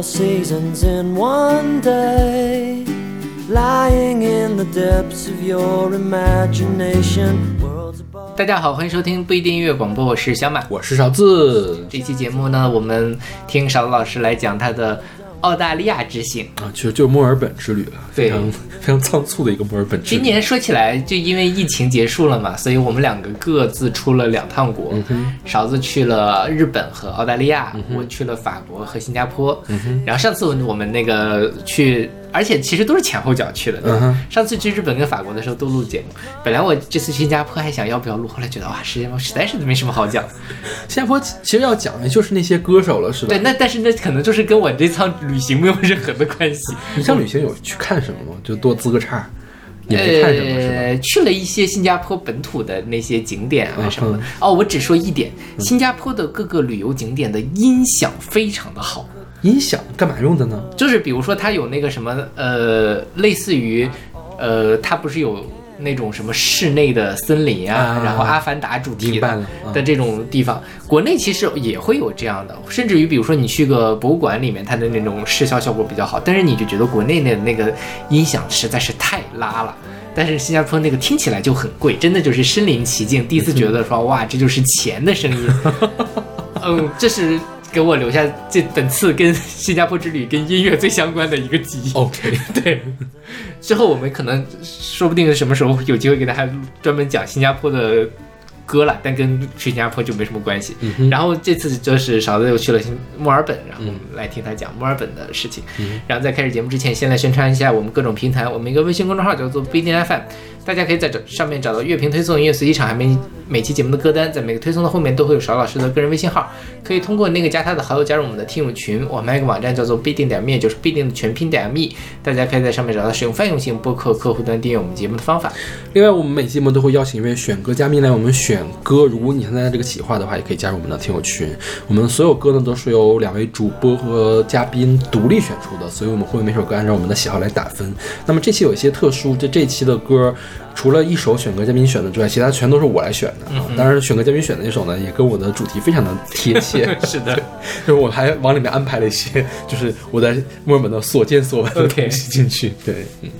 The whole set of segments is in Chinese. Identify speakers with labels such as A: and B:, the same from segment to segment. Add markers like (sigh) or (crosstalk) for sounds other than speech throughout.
A: four seasons in one day. Lying in the depths of your imagination. Worlds above.
B: 大家好，欢迎收听不一定音乐广播，我是小马。
C: 我是勺子
B: 这期节目呢，我们听勺子老师来讲他的澳大利亚之行。
C: 啊，其实就是墨尔本之旅了，非常非常仓促的一个墨尔本之旅。
B: 今年说起来，就因为疫情结束了嘛，所以我们两个各自出了两趟国。勺子去了日本和澳大利亚，我去了法国和新加坡。然后上次我们那个去，而且其实都是前后脚去的。对吧
C: 嗯哼
B: 上次去日本跟法国的时候都录节目，本来我这次新加坡还想要不要录，后来觉得哇，时间实在是没什么好讲。
C: 新加坡其实要讲的就是那些歌手了，是吧？
B: 对，那但是那可能就是跟我这趟旅行没有任何的关系。
C: 你 (laughs) 像旅行有去看什么吗？就多滋个差，也没看什么？
B: 呃，去了一些新加坡本土的那些景点啊
C: 嗯
B: 什么的。哦，我只说一点，新加坡的各个旅游景点的音响非常的好，
C: 音响干嘛用的呢？
B: 就是比如说它有那个什么呃，类似于呃，它不是有。那种什么室内的森林啊，
C: 啊
B: 然后《阿凡达》主题的这种地方，国内其实也会有这样的，甚至于比如说你去个博物馆里面，它的那种视效效果比较好，但是你就觉得国内的那个音响实在是太拉了。但是新加坡那个听起来就很贵，真的就是身临其境，第一次觉得说哇，这就是钱的声音。(laughs) 嗯，这是给我留下这本次跟新加坡之旅跟音乐最相关的一个记忆。
C: OK，(laughs)
B: 对，之后我们可能说不定什么时候有机会给大家专门讲新加坡的歌了，但跟去新加坡就没什么关系。然后这次就是勺子又去了新墨尔本，然后我们来听他讲墨尔本的事情。然后在开始节目之前，先来宣传一下我们各种平台，我们一个微信公众号叫做不一定 FM。大家可以在这上面找到乐评推送、音乐随机场，还每每期节目的歌单，在每个推送的后面都会有邵老师的个人微信号，可以通过那个加他的好友加入我们的听友群。我们还有一个网站叫做必定点 me，就是必定的全拼点 me，大家可以在上面找到使用泛用性播客客户端订阅我们节目的方法。
C: 另外，我们每期节目都会邀请一位选歌嘉宾来我们选歌。如果你参加这个企划的话，也可以加入我们的听友群。我们所有歌呢都是由两位主播和嘉宾独立选出的，所以我们会每首歌按照我们的喜好来打分。那么这期有一些特殊，这这期的歌除了一首选歌嘉宾选的之外，其他全都是我来选的。啊。当然，选歌嘉宾选的那首呢，也跟我的主题非常的贴切。(laughs)
B: 是的，(laughs)
C: 就是我还往里面安排了一些，就是我在墨尔本的所见所闻的东西进去。对，嗯。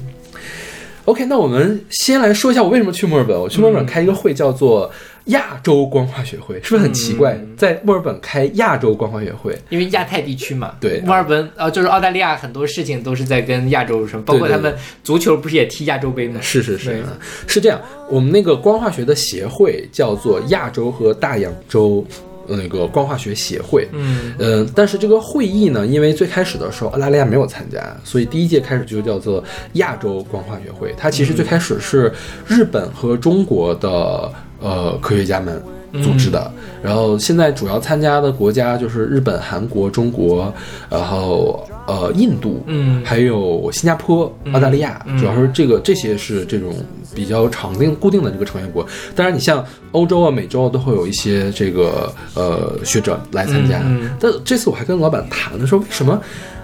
C: OK，那我们先来说一下我为什么去墨尔本。我去墨尔本开一个会，叫做亚洲光化学会，是不是很奇怪？在墨尔本开亚洲光化学会，
B: 因为亚太地区嘛，
C: 对
B: 墨尔本啊、就是澳大利亚很多事情都是在跟亚洲什么，包括他们足球不是也踢亚洲杯吗？
C: 是是是是这样。我们那个光化学的协会叫做亚洲和大洋洲呃那个光化学协会。
B: 嗯，
C: 嗯，但是这个会议呢，因为最开始的时候澳大利亚没有参加，所以第一届开始就叫做亚洲光化学会。它其实最开始是日本和中国的呃科学家们组织的，然后现在主要参加的国家就是日本、韩国、中国，然后呃印度，
B: 嗯
C: 还有新加坡、澳大利亚，主要是这个这些是这种比较常定固定的这个成员国。当然，你像欧洲啊、美洲啊，都会有一些这个呃学者来参加。但这次我还跟老板谈的说，为什么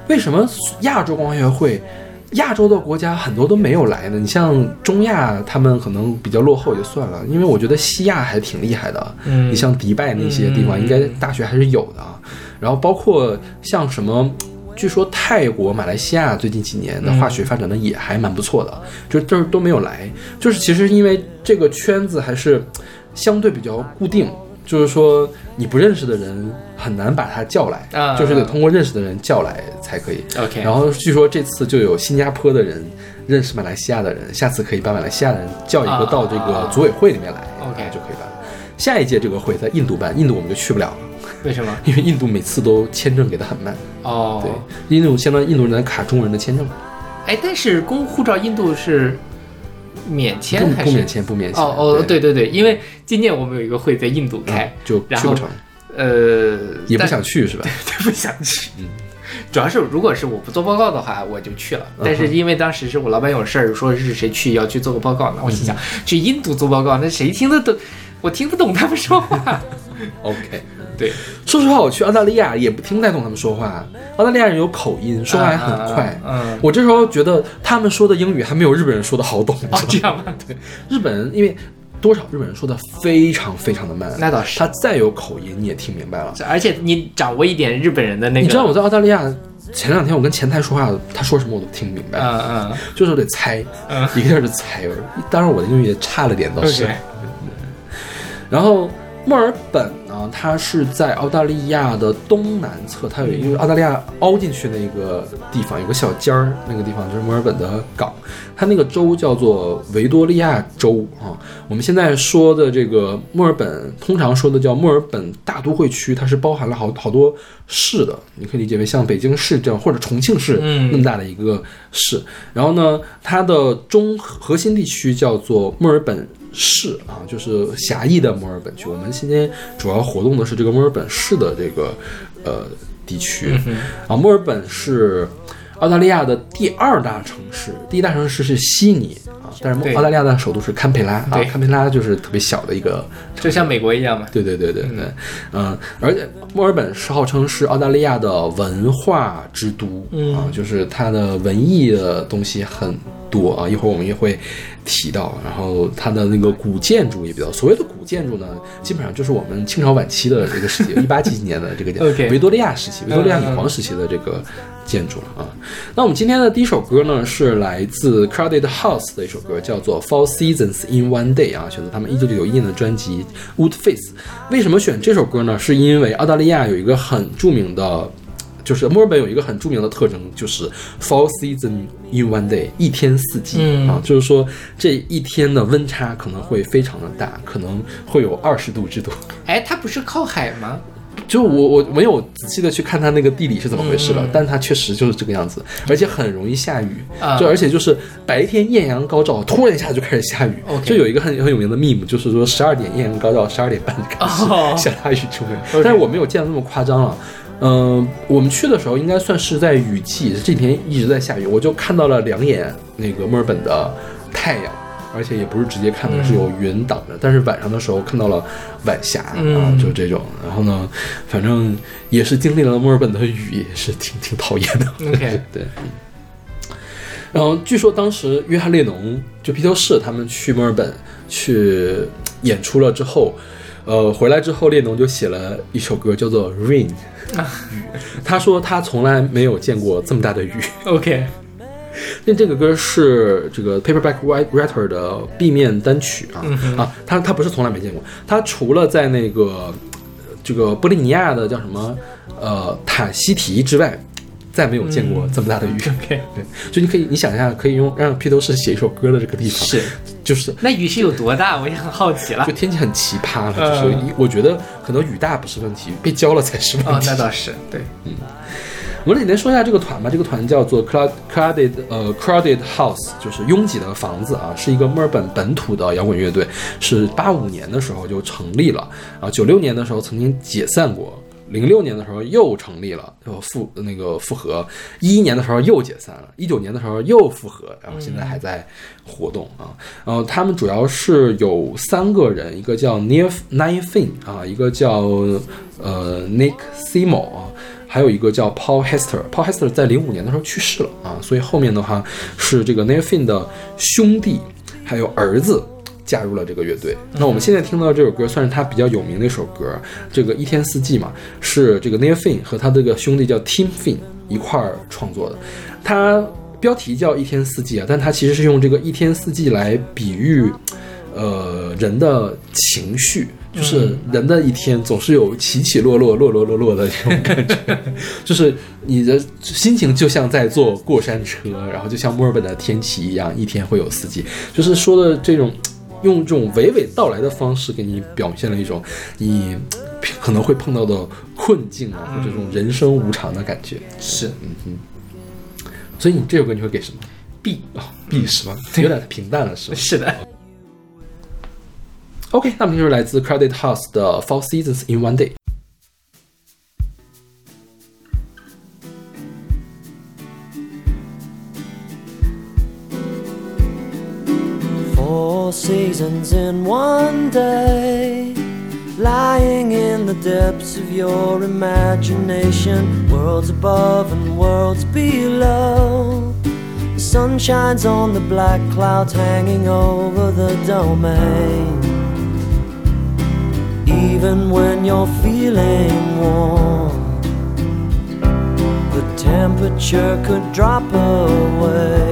C: 为什么亚洲光学会？亚洲的国家很多都没有来呢，你像中亚，他们可能比较落后也就算了，因为我觉得西亚还挺厉害的。
B: 嗯
C: 你像迪拜那些地方，
B: 嗯
C: 应该大学还是有的啊。然后包括像什么，据说泰国、马来西亚最近几年的化学发展的也还蛮不错的，就这都没有来。就是其实因为这个圈子还是相对比较固定，就是说你不认识的人很难把他叫来，
B: 啊
C: 就是得通过认识的人叫来才可以。
B: OK
C: 然后据说这次就有新加坡的人认识马来西亚的人，下次可以把马来西亚的人叫一个到这个组委会里面来、
B: OK
C: 就可以办。下一届这个会在印度办，印度我们就去不了了，
B: 为什么？
C: 因为印度每次都签证给的很慢。
B: 哦，
C: 对，印度相当于印度人在卡中国人的签证，
B: 哎，但是公护照印度是免签还是
C: 不不免签不免签。
B: 哦哦，对对对，因为今年我们有一个会在印度开，
C: 就去不成，
B: 呃，
C: 也不想去是吧？(laughs)
B: 不想去。主要是如果是我不做报告的话，我就去了。但是因为当时是我老板有事儿，说是谁去要去做个报告，那我心想去印度做报告，那谁听得懂？我听不懂他们说话。(laughs)
C: OK，
B: 对，
C: 说实话，我去澳大利亚也不听不太懂他们说话。澳大利亚人有口音，说话还很快。
B: 嗯，嗯
C: 我这时候觉得他们说的英语还没有日本人说的好懂。
B: 哦，(laughs) 这样吗？(laughs)
C: 对，日本人因为多少日本人说的非常非常的慢，
B: 那倒是
C: 他再有口音你也听明白了。
B: 而且你掌握一点日本人的那个，
C: 你知道我在澳大利亚前两天我跟前台说话，他说什么我都听不明白，
B: 嗯嗯
C: 就是得猜，
B: 嗯
C: 一个劲儿的猜。当然我的英语也差了点，倒是。然后墨尔本呢，它是在澳大利亚的东南侧，它有一个澳大利亚凹进去的一个地方，有个小尖儿，那个地方就是墨尔本的港。它那个州叫做维多利亚州啊。我们现在说的这个墨尔本，通常说的叫墨尔本大都会区，它是包含了好好多市的，你可以理解为像北京市这样，或者重庆市
B: 嗯
C: 那么大的一个市。然后呢，它的中核心地区叫做墨尔本市啊，就是狭义的墨尔本区。我们今天主要活动的是这个墨尔本市的这个呃地区啊。墨尔本是澳大利亚的第二大城市，第一大城市是悉尼啊，但是澳大利亚的首都是堪培拉啊
B: 对，
C: 堪培拉就是特别小的一个
B: 就像美国一样嘛。
C: 对对对对对，嗯，而且墨尔本是号称是澳大利亚的文化之都、
B: 嗯
C: 啊，就是它的文艺的东西很多啊，一会儿我们也会提到。然后它的那个古建筑也比较，所谓的古建筑呢，基本上就是我们清朝晚期的这个时期，(laughs) 一八几几年的这个维多利亚时期，维多利亚女皇时期的这个建筑了啊。那我们今天的第一首歌呢，是来自 Crowded House 的一首歌，叫做《Four Seasons in One Day》啊，选择他们一九九一年的专辑《Wood Face》。为什么选这首歌呢？是因为澳大利亚有一个很著名的。就是墨尔本有一个很著名的特征，就是 four season in one day，一天四季、
B: 嗯
C: 啊，就是说这一天的温差可能会非常的大，可能会有二十度之多。
B: 哎，它不是靠海吗？
C: 就我我没有仔细的去看它那个地理是怎么回事了，
B: 嗯
C: 但它确实就是这个样子，而且很容易下雨，
B: 啊
C: 就而且就是白天艳阳高照，突然一下就开始下雨。就有一个很很有名的 meme，就是说十二点艳阳高照，十二点半就开始
B: 哦
C: 下大雨出门。但是我没有见到那么夸张了。嗯、我们去的时候应该算是在雨季，这几天一直在下雨，我就看到了两眼那个墨尔本的太阳。而且也不是直接看的，是有云挡着。但是晚上的时候看到了晚霞、啊，
B: 嗯
C: 就这种。然后呢，反正也是经历了墨尔本的雨，也是挺挺讨厌的。
B: OK (laughs)
C: 对。嗯然后据说当时约翰列侬就披头士他们去墨尔本去演出了之后，呃，回来之后列侬就写了一首歌叫做《Rain》雨。(laughs) 他说他从来没有见过这么大的雨。
B: OK，
C: 那这个歌是这个 Paperback Write- Writer 的 B 面单曲啊、啊，他他不是从来没见过，他除了在那个呃这个波利尼亚的叫什么呃塔希提之外，再没有见过这么大的雨。(laughs)
B: OK
C: 对，就你可以你想一下，可以用让披头士写一首歌的这个地方，
B: 是，
C: 就是
B: 那雨是有多大？我也很好奇了
C: 就。天气很奇葩了，
B: 嗯
C: 就是一我觉得可能雨大不是问题，被浇了才是问题。
B: 哦，那倒是，对，嗯
C: 我们简单说一下这个团吧。这个团叫做 Crowd Crowded 呃 Crowded House，就是拥挤的房子啊，是一个墨尔本本土的摇滚乐队，是八五年的时候就成立了，啊，九六年的时候曾经解散过。零六年的时候又成立了，又复那个复合，一一年的时候又解散了，一九年的时候又复合，然后现在还在活动啊。然后他们主要是有三个人，一个叫 Neil Nine Fin 啊，一个叫呃 Nick Simo 啊，还有一个叫 Paul Hester。Paul Hester 在零五年的时候去世了啊，所以后面的话是这个 Neil Fin 的兄弟还有儿子。加入了这个乐队。那我们现在听到这首歌，算是他比较有名的一首歌。这个一天四季嘛，是这个 Neil Finn 和他这个兄弟叫 Tim Finn 一块儿创作的。他标题叫一天四季啊，但他其实是用这个一天四季来比喻，呃，人的情绪。就是人的一天总是有起起落落、落落落落的这种感觉，(laughs) 就是你的心情就像在坐过山车，然后就像墨尔本的天气一样，一天会有四季。就是说的这种用这种娓娓道来的方式给你表现了一种你 (tsk) 可能会碰到的困境啊，或者这种人生无常的感觉。
B: 是嗯哼
C: 所以你这首歌你会给什么
B: B，
C: 啊？B 是吧？(laughs) 有点平淡了，是吧 (laughs)
B: 是的。
C: ？OK，那么就是来自 Credit House 的 Four Seasons in One Day。
A: Four seasons in one day, lying in the depths of your imagination, worlds above and worlds below. The sun shines on the black clouds hanging over the domain. Even when you're feeling warm, the temperature could drop away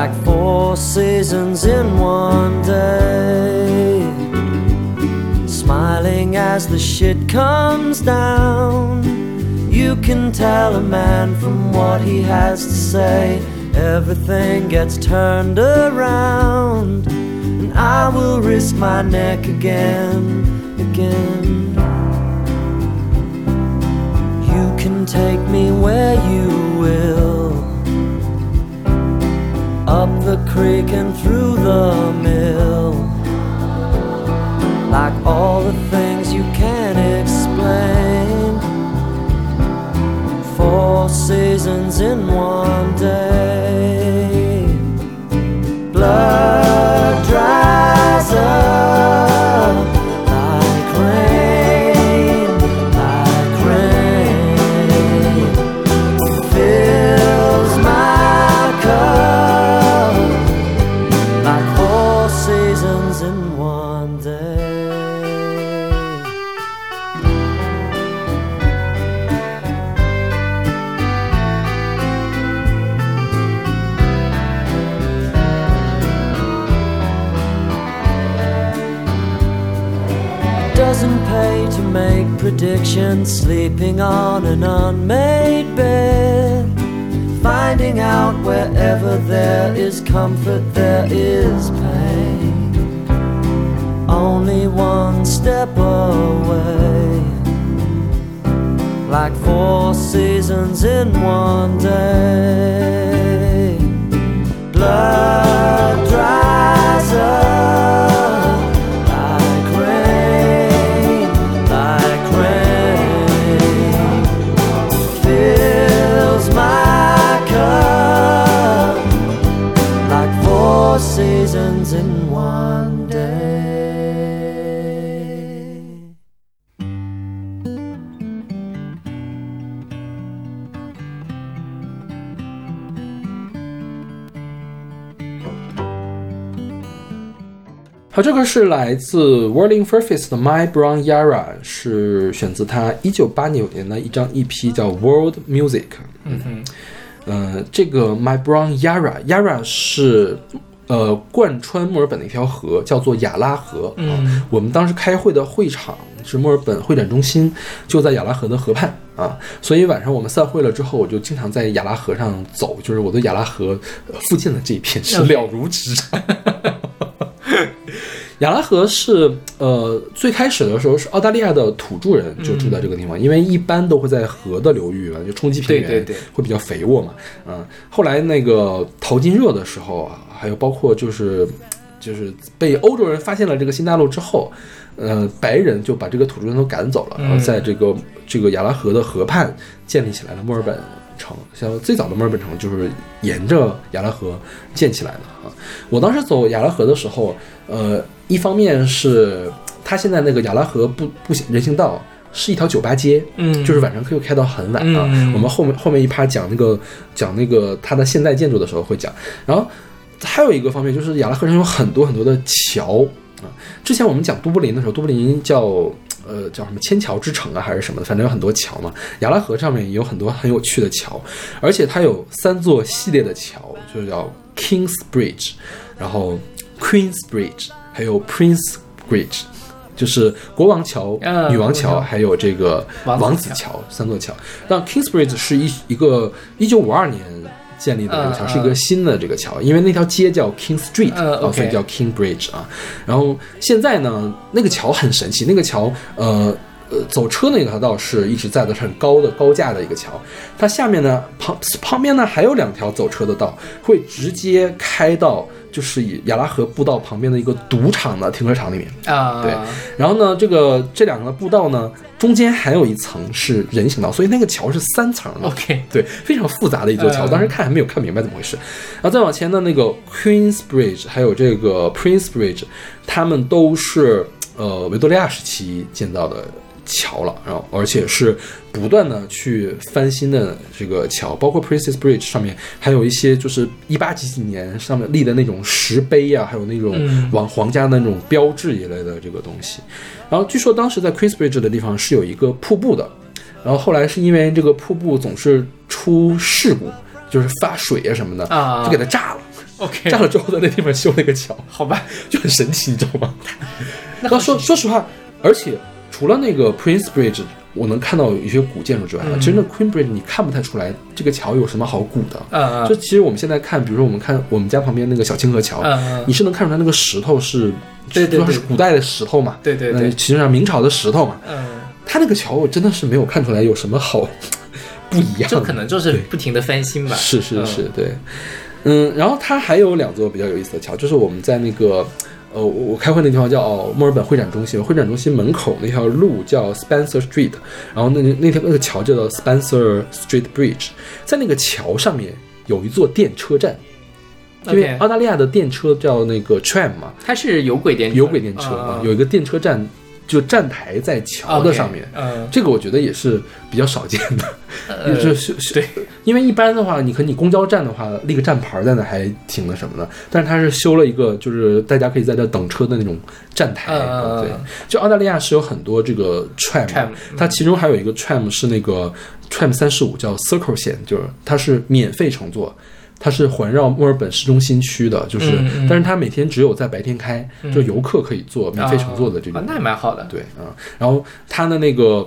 A: like four seasons in one day. Smiling as the shit comes down, you can tell a man from what he has to say. Everything gets turned around, and I will risk my neck again, again. You can take me where you will up the creek and through the mill. Like all the things you can't explain. Four seasons in one day. Blood dries make predictions, sleeping on an unmade bed. Finding out wherever there is comfort, there is pain. Only one step away, like four seasons in one day. Blood dries up
C: 好，这个是来自 Whirling 的 My Brown Yara，是选自他一九八九年的一张 EP，叫 World Music。
B: 嗯哼，
C: 呃，这个 My Brown Yara，Yara 是呃贯穿墨尔本的一条河，叫做亚拉河。
B: 嗯，
C: 我们当时开会的会场是墨尔本会展中心，就在亚拉河的河畔啊，所以晚上我们散会了之后，我就经常在亚拉河上走，就是我对亚拉河呃附近的这一片是了如指掌。亚拉河是呃最开始的时候是澳大利亚的土著人就住在这个地方，因为一般都会在河的流域嘛，就冲击平原
B: 对对对。
C: 会比较肥沃嘛。嗯，后来那个淘金热的时候啊，还有包括就是就是被欧洲人发现了这个新大陆之后，呃，白人就把这个土著人都赶走了，然后在这个这个亚拉河的河畔建立起来了墨尔本城。像最早的墨尔本城就是沿着亚拉河建起来的啊。我当时走亚拉河的时候，呃，一方面是它现在那个亚拉河步步行人行道。是一条酒吧街，
B: 嗯
C: 就是晚上可以开到很晚啊。
B: 嗯
C: 我们后面后面一趴讲那个讲那个它的现代建筑的时候会讲。然后还有一个方面就是亚拉河上有很多很多的桥啊。之前我们讲都柏林的时候，都柏林叫呃叫什么千桥之城啊，还是什么的，反正有很多桥嘛。雅拉河上面也有很多很有趣的桥，而且它有三座系列的桥，就是叫 Kings Bridge，然后 Queen's Bridge，还有 Prince Bridge。就是国王桥、
B: 嗯
C: 女王桥，还有这个
B: 王子
C: 王子桥三座桥。那 Kingsbridge 是一一个一九五二年建立的这个桥，
B: 嗯
C: 是一个新的这个桥，因为那条街叫 King Street，、
B: 嗯
C: 啊，所以叫 King Bridge 啊。然后现在呢，那个桥很神奇，那个桥呃。呃，走车那条道是一直在的，是很高的高架的一个桥。它下面呢，旁旁边呢还有两条走车的道，会直接开到就是以亚拉河步道旁边的一个赌场的停车场里面。
B: 啊，
C: 对然后呢，这个这两个步道呢，中间还有一层是人行道，所以那个桥是三层的。
B: ，OK，
C: 对，非常复杂的一座桥，
B: 嗯
C: 当时看还没有看明白怎么回事。然后再往前的那个 Queen's Bridge，还有这个 Prince Bridge，他们都是呃维多利亚时期建造的桥了，然后而且是不断的去翻新的这个桥，包括 Princess Bridge 上面还有一些就是一八几几年上面立的那种石碑啊，还有那种
B: 嗯
C: 王皇家的那种标志一类的这个东西。然后据说当时在 Queen's Bridge 的地方是有一个瀑布的。然后后来是因为这个瀑布总是出事故，就是发水啊什么的，
B: 啊
C: 就给它炸了。
B: OK，
C: 炸了之后，在那地方修了一个桥，
B: 好吧，
C: 就很神奇，你知道吗？(laughs)
B: 那
C: 那说说实话，而且除了那个 Prince Bridge，我能看到有一些古建筑之外，
B: 嗯。
C: 其实那 Queen Bridge 你看不太出来这个桥有什么好古的。
B: 嗯嗯。
C: 就其实我们现在看，比如说我们看我们家旁边那个小清河桥，你是能看出来那个石头是，
B: 对对对。
C: 主要是古代的石头嘛，
B: 对对对。
C: 呃，其实上明朝的石头嘛，
B: 嗯，
C: 它那个桥我真的是没有看出来有什么好 (laughs) 不一样的，
B: 就可能就是不停的翻新吧。
C: 是是
B: 嗯。
C: 是，对，嗯，然后它还有两座比较有意思的桥，就是我们在那个。呃，我我开会那地方叫、哦墨尔本会展中心，会展中心门口那条路叫 Spencer Street，然后那那条那个桥叫做 Spencer Street Bridge，在那个桥上面有一座电车站，因为澳大利亚的电车叫那个 tram 嘛，
B: 它是有轨电车
C: 有轨电车啊，有一个电车站，就站台在桥的上面。
B: 嗯，
C: 这个我觉得也是比较少见的，
B: 呃 (laughs)
C: 就是是
B: 对，
C: 因为一般的话，你可能你公交站的话立个站牌在那还挺那什么的，但是它是修了一个就是大家可以在这等车的那种站台。对，就澳大利亚是有很多这个 tram，,
B: tram，
C: 它其中还有一个 tram 是那个 tram 三十五叫 Circle 线，就是它是免费乘坐。它是环绕墨尔本市中心区的，就是，
B: 嗯嗯
C: 但是它每天只有在白天开，就游客可以坐免费乘坐的这种
B: 啊，那也蛮好的。
C: 对嗯、然后它的那个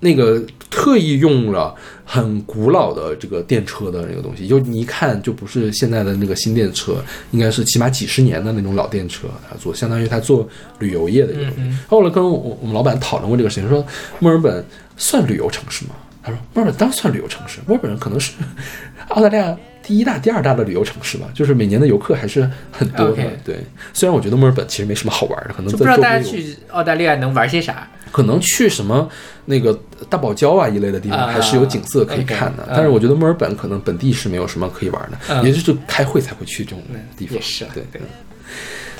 C: 那个特意用了很古老的这个电车的那个东西，就你一看就不是现在的那个新电车，应该是起码几十年的那种老电车啊，做相当于他做旅游业的一个东西。
B: 嗯
C: 后来跟我我们老板讨论过这个事情，说墨尔本算旅游城市吗？他说墨尔本当然算旅游城市，墨尔本可能是 (laughs) 澳大利亚。第一大、第二大的旅游城市吧，就是每年的游客还是很多的。对，虽然我觉得墨尔本其实没什么好玩的，可能
B: 就不知道大家去澳大利亚能玩些啥。
C: 可能去什么那个大堡礁啊一类的地方，
B: 啊
C: 还是有景色可以看的。但是我觉得墨尔本可能本地是没有什么可以玩的，
B: 嗯
C: 也就是开会才会去这种地方。
B: 也是
C: 对
B: 对。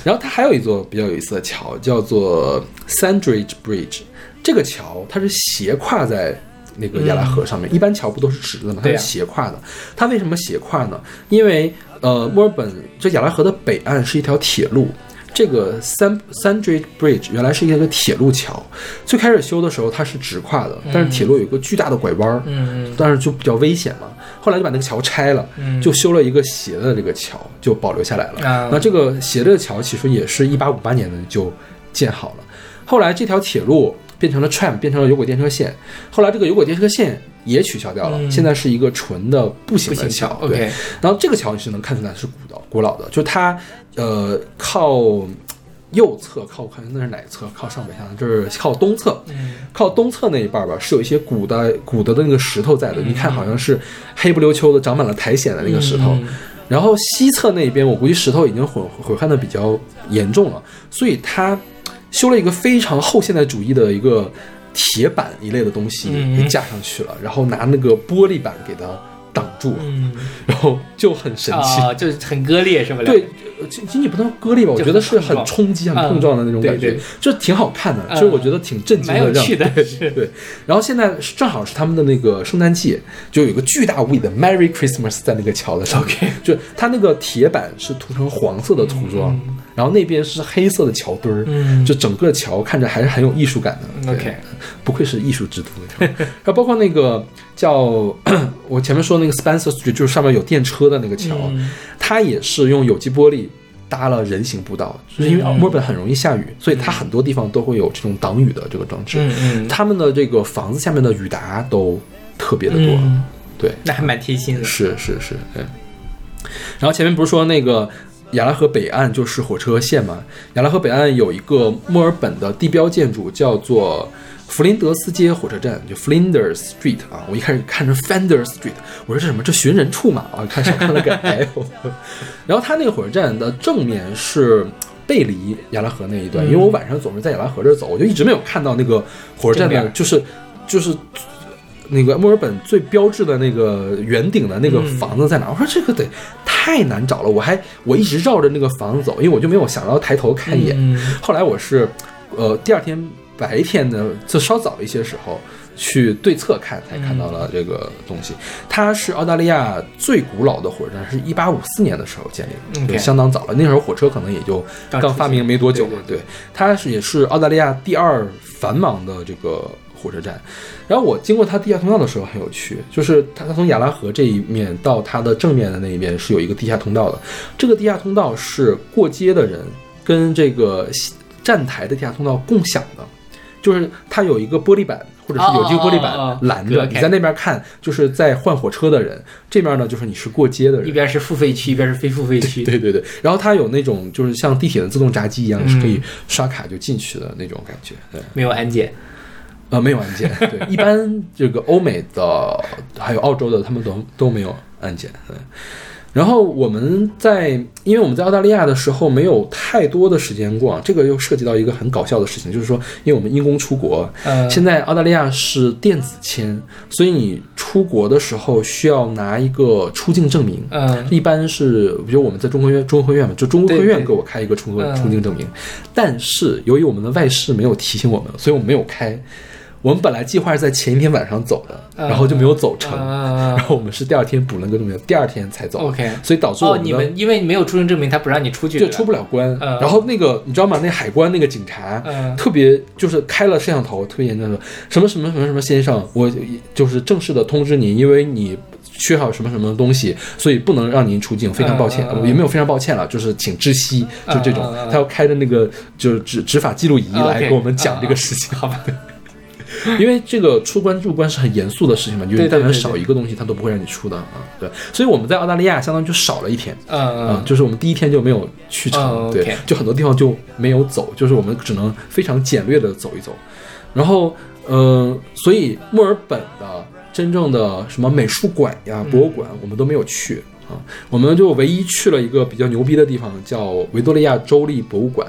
C: 然后它还有一座比较有意思的桥，叫做 Sandridge Bridge。这个桥它是斜跨在那个亚拉河上面，一般桥不都是直的吗？它是斜跨的。它为什么斜跨呢？因为呃，墨尔本这亚拉河的北岸是一条铁路。这个 San Sandridge Bridge 原来是一个铁路桥，最开始修的时候它是直跨的，但是铁路有一个巨大的拐弯儿，
B: 嗯
C: 但是就比较危险嘛。后来就把那个桥拆了，
B: 嗯
C: 就修了一个斜的这个桥，就保留下来了。
B: 啊
C: 那这个斜的桥其实也是一八五八年的就建好了。后来这条铁路变成了 tram，变成了有轨电车线。后来这个有轨电车线也取消掉了，
B: 嗯
C: 现在是一个纯的步行的桥。对
B: OK
C: 然后这个桥你是能看出来是古的、古老的，就它呃靠右侧靠我看那是哪侧？靠上北下，就是靠东侧。
B: 嗯
C: 靠东侧那一半吧，是有一些古的古的那个石头在的，你看好像是黑不溜秋的，长满了苔藓的那个石头。
B: 嗯
C: 然后西侧那边，我估计石头已经毁毁坏的比较严重了，所以它修了一个非常后现代主义的一个铁板一类的东西
B: 嗯。
C: 给架上去了，然后拿那个玻璃板给它挡住，
B: 嗯，
C: 然后就很神奇。
B: 啊，就是很割裂是吧？
C: 对，呃仅仅仅不能割裂吧，我觉得是很冲击、很
B: 嗯。
C: 碰撞的那种感觉。就挺好看的。就是我觉得挺震惊的，让
B: 蛮有趣的
C: 对。然后现在是正好是他们的那个圣诞季，就有一个巨大无比的 Merry Christmas 在那个桥的上面。
B: OK
C: 就它那个铁板是涂成黄色的涂装，然后那边是黑色的桥墩儿，
B: 嗯
C: 就整个桥看着还是很有艺术感的。
B: OK
C: 不愧是艺术之都。是吧然后包括那个叫 (coughs) 我前面说那个 Spencer Street，就是上面有电车的那个桥，
B: 嗯
C: 它也是用有机玻璃搭了人行步道，就是因为
B: 嗯
C: 墨尔本很容易下雨，所以它很多地方都会有这种挡雨的这个装置。
B: 嗯嗯
C: 他们的这个房子下面的雨达都特别的多，
B: 嗯，
C: 对，
B: 那还蛮贴心的。
C: 是是是，对。然后前面不是说那个亚拉河北岸就是火车线嘛？亚拉河北岸有一个墨尔本的地标建筑叫做弗林德斯街火车站，就 Flinders Street 啊。我一开始看成 Fender Street，我说这什么？这寻人处嘛？啊，看少看了个 (laughs) L。然后它那个火车站的正面是。背离亚拉河那一段，因为我晚上总是在亚拉河这儿走，我就一直没有看到那个火车站的，就是就是那个墨尔本最标志的那个圆顶的那个房子在哪？我说这个得太难找了，我还我一直绕着那个房子走，因为我就没有想到抬头看一眼。
B: 嗯
C: 后来我是，呃，第二天白天呢，就稍早一些时候去对侧看，才看到了这个东西。它是澳大利亚最古老的火车站，是一八五四年的时候建立的相当早了。那时候火车可能也就
B: 刚
C: 发明没多久。
B: 对，
C: 它是也是澳大利亚第二繁忙的这个火车站。然后我经过它地下通道的时候很有趣，就是它它从亚拉河这一面到它的正面的那一边是有一个地下通道的。这个地下通道是过街的人跟这个站台的地下通道共享的，就是它有一个玻璃板或者是有机玻璃板拦着，你在那边看就是在换火车的人，这边呢就是你是过街的人
B: 一。边是付费区，一边是非付费区。
C: 对对对，然后它有那种就是像地铁的自动闸机一样，是可以
B: 嗯
C: 刷卡就进去的那种感觉。对，
B: 没有安检。
C: 呃，没有安检。(laughs) 对，一般这个欧美的还有澳洲的，他们都都没有安检。对。然后我们在，因为我们在澳大利亚的时候没有太多的时间逛，这个又涉及到一个很搞笑的事情，就是说，因为我们因公出国，
B: 呃，
C: 现在澳大利亚是电子签，所以你出国的时候需要拿一个出境证明。
B: 嗯
C: 一般是，比如我们在中科院，中科院嘛，就中科院给我开一个出国
B: 嗯
C: 出境证明，但是由于我们的外事没有提醒我们，所以我们没有开。我们本来计划是在前一天晚上走的，
B: 嗯。
C: 然后就没有走成，
B: 嗯
C: 然后我们是第二天补了个证明，第二天才走。
B: OK
C: 所以导致我
B: 哦，你们因为没有出生证明，他不让你出去，
C: 就出不了关。
B: 嗯。
C: 然后那个你知道吗？那海关那个警察，
B: 嗯。
C: 特别就是开了摄像头，特别严正的说，什么什么什么什么先生，我就是正式的通知您，因为你缺少什么什么东西，所以不能让您出境，非常抱歉，也没有非常抱歉了，就是请知悉，就这种他要开着那个就是执执法记录仪
B: 嗯
C: 来给我们讲这个事情，
B: 好吧？
C: 因为这个出关入关是很严肃的事情嘛，就但凡少一个东西，他都不会让你出的啊。对，所以我们在澳大利亚相当于就少了一天。
B: 嗯
C: 啊、
B: 嗯
C: 就是我们第一天就没有去成，
B: 哦
C: 对就很多地方就没有走，就是我们只能非常简略的走一走。然后，呃，所以墨尔本的真正的什么美术馆呀、
B: 嗯
C: 博物馆，我们都没有去啊，我们就唯一去了一个比较牛逼的地方，叫维多利亚州立博物馆。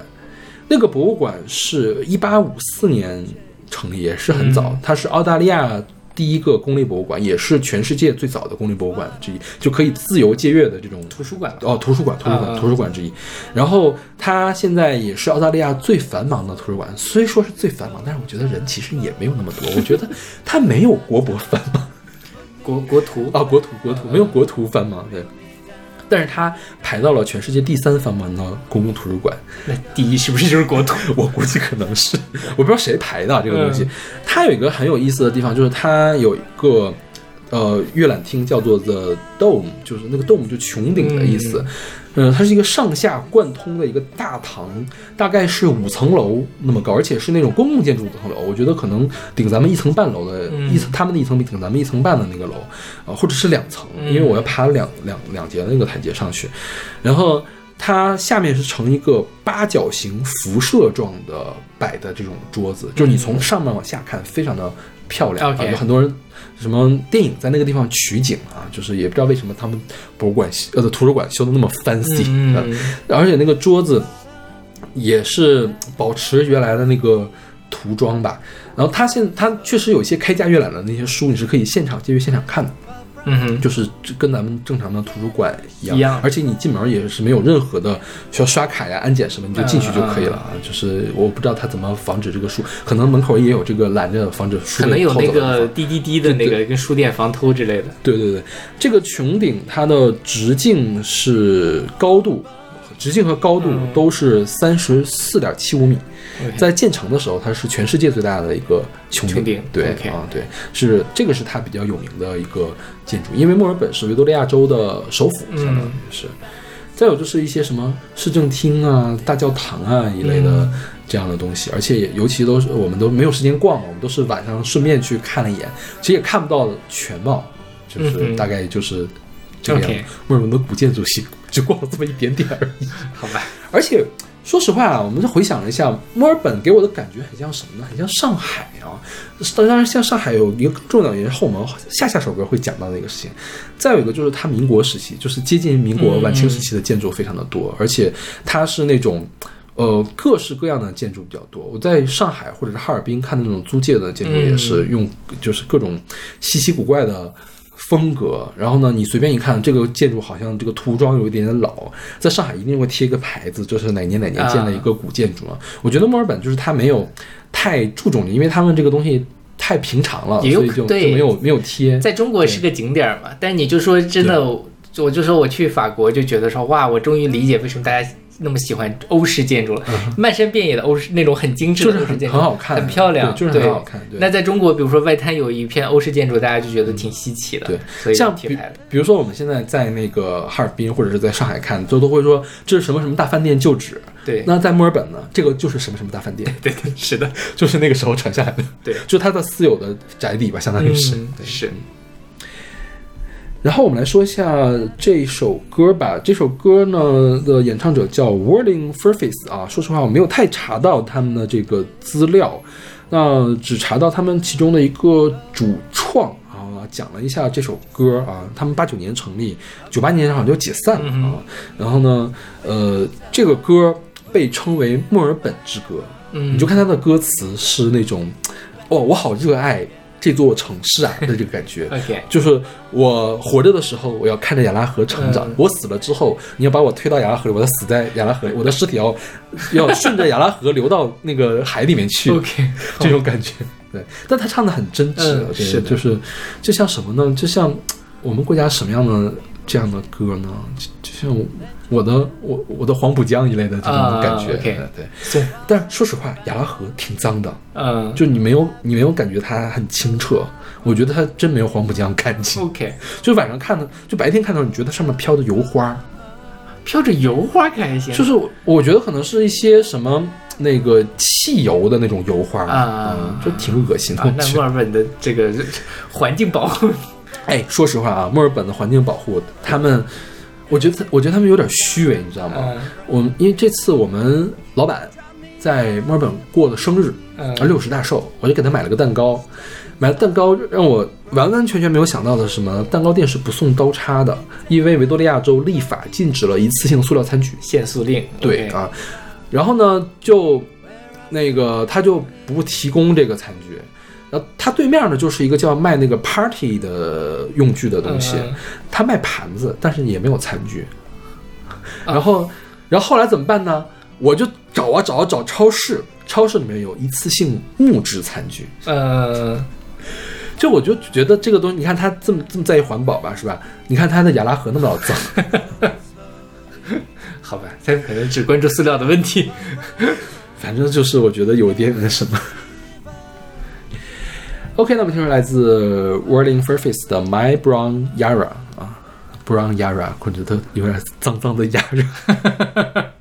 C: 那个博物馆是一八五四年成立，也是很早，
B: 嗯
C: 它是澳大利亚。第一个公立博物馆，也是全世界最早的公立博物馆之一，就可以自由借阅的这种
B: 图书馆
C: 哦，图书馆，图书馆，
B: 啊
C: 图书馆之一。然后它现在也是澳大利亚最繁忙的图书馆，虽说是最繁忙，但是我觉得人其实也没有那么多。我觉得它没有国博繁忙
B: 国国图
C: 啊，国图国图没有国图繁忙，对。但是它排到了全世界第三繁忙的公共图书馆，
B: 那第一是不是就是国图？(laughs)
C: 我估计可能是，我不知道谁排的啊这个东西。
B: 嗯
C: 它有一个很有意思的地方，就是它有一个呃阅览厅叫做 The Dome，就是那个 dome 就穹顶的意思。嗯，它是一个上下贯通的一个大堂，大概是五层楼那么高，而且是那种公共建筑五层楼。我觉得可能顶咱们一层半楼的、
B: 嗯
C: 一层，他们的一层比顶咱们一层半的那个楼，啊、或者是两层，
B: 嗯
C: 因为我要爬两两两节的那个台阶上去，然后。它下面是呈一个八角形辐射状的摆的这种桌子，就是你从上面往下看，非常的漂亮。啊有很多人什么电影在那个地方取景啊，就是也不知道为什么他们博物馆呃图书馆修的那么 fancy，、啊
B: 嗯，
C: 而且那个桌子也是保持原来的那个涂装吧。然后它现它确实有一些开架阅览的那些书，你是可以现场借阅现场看的，
B: 嗯哼，
C: 就是跟咱们正常的图书馆一样。
B: 一样
C: 而且你进门也是没有任何的需要刷卡呀、安检什么，你就进去就可以了啊。就是我不知道他怎么防止这个书，可能门口也有这个拦着防止书
B: 可能有那个滴滴滴的那个跟书店防偷之类的。
C: 对对对，这个穹顶它的直径是高度，直径和高度
B: 嗯
C: 都是三十四点七五米。在建成的时候，它是全世界最大的一个穹顶。对啊，对，是这个是它比较有名的一个建筑，因为墨尔本是维多利亚州的首府，
B: 嗯
C: 相当于是。再有就是一些什么市政厅啊、大教堂啊一类的
B: 嗯
C: 这样的东西，而且也尤其都是我们都没有时间逛嘛，我们都是晚上顺便去看了一眼，其实也看不到全貌，就是大概就是这个样子。墨尔本的古建筑系只逛了这么一点点而已。
B: 好吧，
C: 而且说实话啊，我们就回想了一下，墨尔本给我的感觉很像什么呢？很像上海啊。当然，像上海有一个更重要的原因，后我们下下首歌会讲到那个事情。再有一个就是它民国时期，就是接近民国晚清时期的建筑非常的多，而且它是那种。呃，各式各样的建筑比较多。我在上海或者是哈尔滨看的那种租界的建筑，也是用就是各种稀奇古怪的风格。然后呢，你随便一看，这个建筑好像这个涂装有一点点老，在上海一定会贴一个牌子，就是哪年哪年建的一个古建筑啊。我觉得墨尔本就是它没有太注重，因为他们这个东西太平常了，
B: 也有
C: 所以就就没有没有贴。
B: 在中国是个景点儿嘛，但你就说真的，我就说我去法国就觉得说哇，我终于理解为什么大家那么喜欢欧式建筑了，漫山遍野的欧式那种很精致的欧式建筑，
C: 很好看
B: 很漂亮，
C: 对就是很好看对。
B: 那在中国，比如说外滩有一片欧式建筑，大家就觉得挺稀奇的，
C: 对，
B: 所以
C: 像比
B: 贴牌的。
C: 比如说我们现在在那个哈尔滨或者是在上海看，都都会说这是什么什么大饭店旧址。
B: 对。
C: 那在墨尔本呢，这个就是什么什么大饭店，(laughs)
B: 对对是的，(laughs)
C: 就是那个时候传下来的，
B: 对。
C: 就是它的私有的宅邸吧，相当于是。
B: 嗯是
C: 然后我们来说一下这首歌吧。这首歌呢的演唱者叫 Whirling Furface 啊。说实话，我没有太查到他们的这个资料，那只查到他们其中的一个主创啊，讲了一下这首歌啊。他们八九年成立，九八年好像就解散了啊。然后呢，呃，这个歌被称为墨尔本之歌。
B: 嗯
C: 你就看它的歌词是那种，哦，我好热爱这座城市啊的这个感觉。(laughs)
B: OK，
C: 就是我活着的时候，我要看着雅拉河成长；
B: 嗯
C: 我死了之后，你要把我推到雅拉河里，我要死在雅拉河里，我的尸体要要顺着雅拉河流到那个海里面去。(laughs)
B: OK，
C: 这种感觉，对。但他唱的很真挚，
B: 嗯
C: 我觉
B: 是
C: 就是就像什么呢？就像我们国家什么样的这样的歌呢？就就像我的我我的黄浦江一类的这种
B: 啊
C: 感觉对对。
B: 送
C: 但是说实话，雅拉河挺脏的，
B: 嗯
C: 就你没有你没有感觉它很清澈，我觉得它真没有黄浦江干净。
B: OK，
C: 就晚上看的，就白天看到，你觉得上面飘的油花，
B: 飘着油花开心，
C: 就是我我觉得可能是一些什么那个汽油的那种油花
B: 啊
C: 嗯，就挺恶心的。
B: 那墨尔本的这个 (laughs) 环境保护，
C: 哎，说实话啊，墨尔本的环境保护，他们，我觉得我觉得他们有点虚伪，你知道吗？
B: 嗯
C: 我们因为这次我们老板在墨尔本过的生日，
B: 嗯
C: 啊，六十大寿，我就给他买了个蛋糕。买了蛋糕让我完完全全没有想到的是什么？蛋糕店是不送刀叉的，因为维多利亚州立法禁止了一次性塑料餐具。
B: 限塑令，
C: 对啊，然后呢，就那个他就不提供这个餐具。然后他对面呢就是一个叫卖那个 party 的用具的东西，
B: 嗯
C: 他卖盘子，但是也没有餐具。
B: 啊
C: 然后，然后后来怎么办呢？我就找啊找啊找超市，超市里面有一次性木质餐具。
B: 呃，
C: 就我就觉得这个东西，你看他这么这么在意环保吧，是吧？你看他的雅拉河那么老脏，(laughs)
B: 好吧，他可能只关注饲料的问题。
C: 反正就是我觉得有点那什么。OK，那么听说来自 Whirling Furface 的 My Brown Yara 啊，Brown Yara，我觉得有点脏脏的 Yara。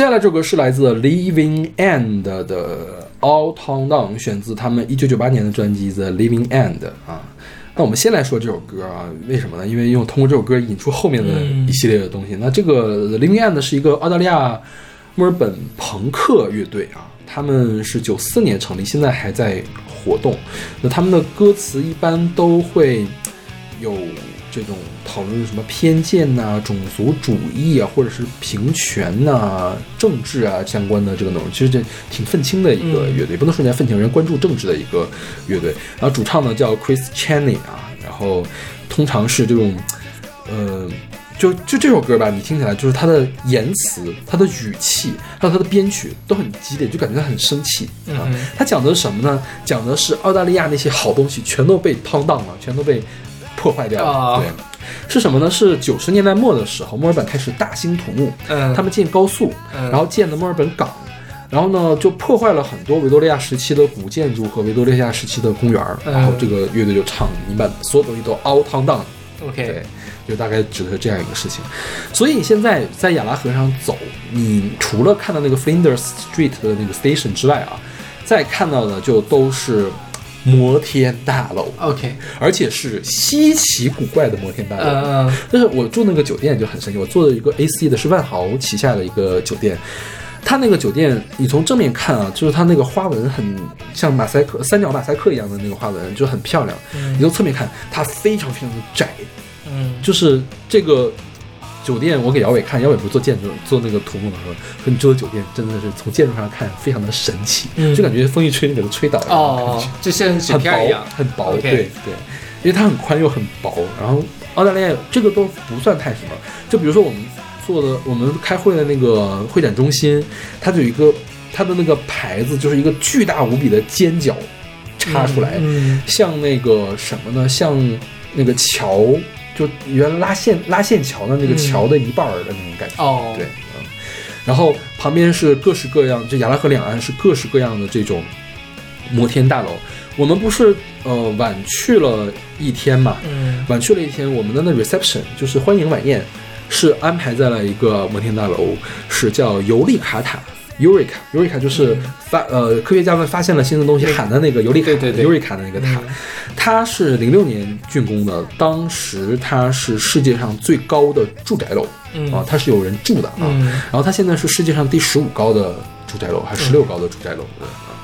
C: 接下来这首歌是来自 Living End 的《All Town Down》，选自他们一九九八年的专辑《The Living End》啊。那我们先来说这首歌啊，为什么呢？因为用通过这首歌引出后面的一系列的东西。那这个 The Living End 是一个澳大利亚墨尔本朋克乐队啊，他们是九四年成立，现在还在活动。那他们的歌词一般都会有这种讨论什么偏见呐、种族主义啊，或者是平权呐、政治啊相关的这个内容，其实这挺愤青的一个乐队，不能说人家愤青，人关注政治的一个乐队。然后主唱呢叫 Chris Chaney 啊，然后通常是这种，呃。就就这首歌吧，你听起来就是他的言辞、他的语气，还有他的编曲都很激烈，就感觉他很生气啊。它讲的是什么呢？讲的是澳大利亚那些好东西全都被掏荡了，全都被破坏掉了。
B: 啊
C: 对，是什么呢？是九十年代末的时候，墨尔本开始大兴土木，
B: 嗯
C: 他们建高速，
B: 嗯
C: 然后建的墨尔本港。然后呢，就破坏了很多维多利亚时期的古建筑和维多利亚时期的公园儿。
B: 嗯
C: 然后这个乐队就唱：“你把所有东西都 town down。”对
B: OK，，
C: 就大概指的是这样一个事情。所以你现在在亚拉河上走，你除了看到那个 Flinders Street 的那个 station 之外啊，再看到的就都是摩天大楼
B: ，OK，
C: 而且是稀奇古怪的摩天大楼。
B: 嗯嗯
C: 但是我住那个酒店就很神奇，我住的一个 AC 的是万豪旗下的一个酒店。它那个酒店，你从正面看啊，就是它那个花纹很像马赛克、三角马赛克一样的那个花纹，就很漂亮。你从侧面看，它非常非常的窄，
B: 嗯
C: 就是这个酒店，我给姚伟看，姚伟不是做建筑、做那个土木的时候，说你住的酒店真的是从建筑上看非常的神奇，
B: 嗯。
C: 就感觉风一吹你给它吹倒了，
B: 哦，就像纸
C: 很薄
B: 片一样，
C: 很薄对对，因为它很宽又很薄，然后澳大利亚这个都不算太什么，就比如说我们做的我们开会的那个会展中心，它就有一个它的那个牌子就是一个巨大无比的尖角插出来，
B: 嗯。
C: 像那个什么呢？像那个桥，就原来拉线拉线桥的那个
B: 嗯
C: 桥的一半儿的那种感觉。
B: 哦，
C: 对，嗯。然后旁边是各式各样，就雅拉河两岸是各式各样的这种摩天大楼。我们不是呃晚去了一天嘛？
B: 嗯
C: 晚去了一天，我们的那 reception 就是欢迎晚宴，是安排在了一个摩天大楼，是叫尤利卡塔。Eureka Eureka 就是发、呃科学家们发现了新的东西喊的那个尤里卡
B: 对对对。
C: Eureka 的那个塔，它是零六年竣工的，当时它是世界上最高的住宅楼、
B: 嗯。
C: 啊，它是有人住的啊，
B: 嗯。
C: 然后它现在是世界上第十五高的住宅楼，还是十六高的住宅楼对啊。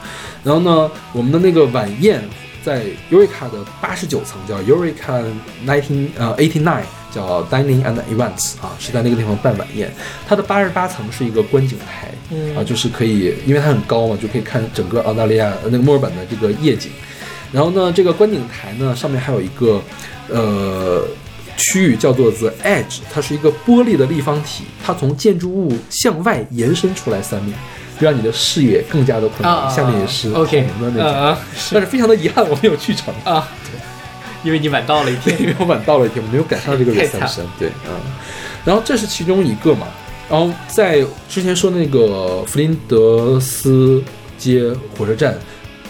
C: 然后呢，我们的那个晚宴在 Eureka 的八十九层，叫 Eureka nineteen 呃 eighty nine，叫 Dining and Events 啊，是在那个地方办晚宴。它的八十八层是一个观景台，
B: 嗯
C: 啊，就是可以，因为它很高嘛，就可以看整个澳大利亚呃那个墨尔本的这个夜景。然后呢，这个观景台呢上面还有一个呃区域叫做 The Edge，它是一个玻璃的立方体，它从建筑物向外延伸出来三米，让你的视野更加的宽
B: 啊
C: 广，下面也是透明的那种。
B: 啊 (laughs)
C: 但是非常的遗憾，我没有去成。
B: 啊，因为你晚到了一天。(laughs)
C: 因为我晚到了一天，我没有赶上这个 (laughs) reception。对，嗯，然后这是其中一个嘛。然后在之前说那个弗林德斯街火车站，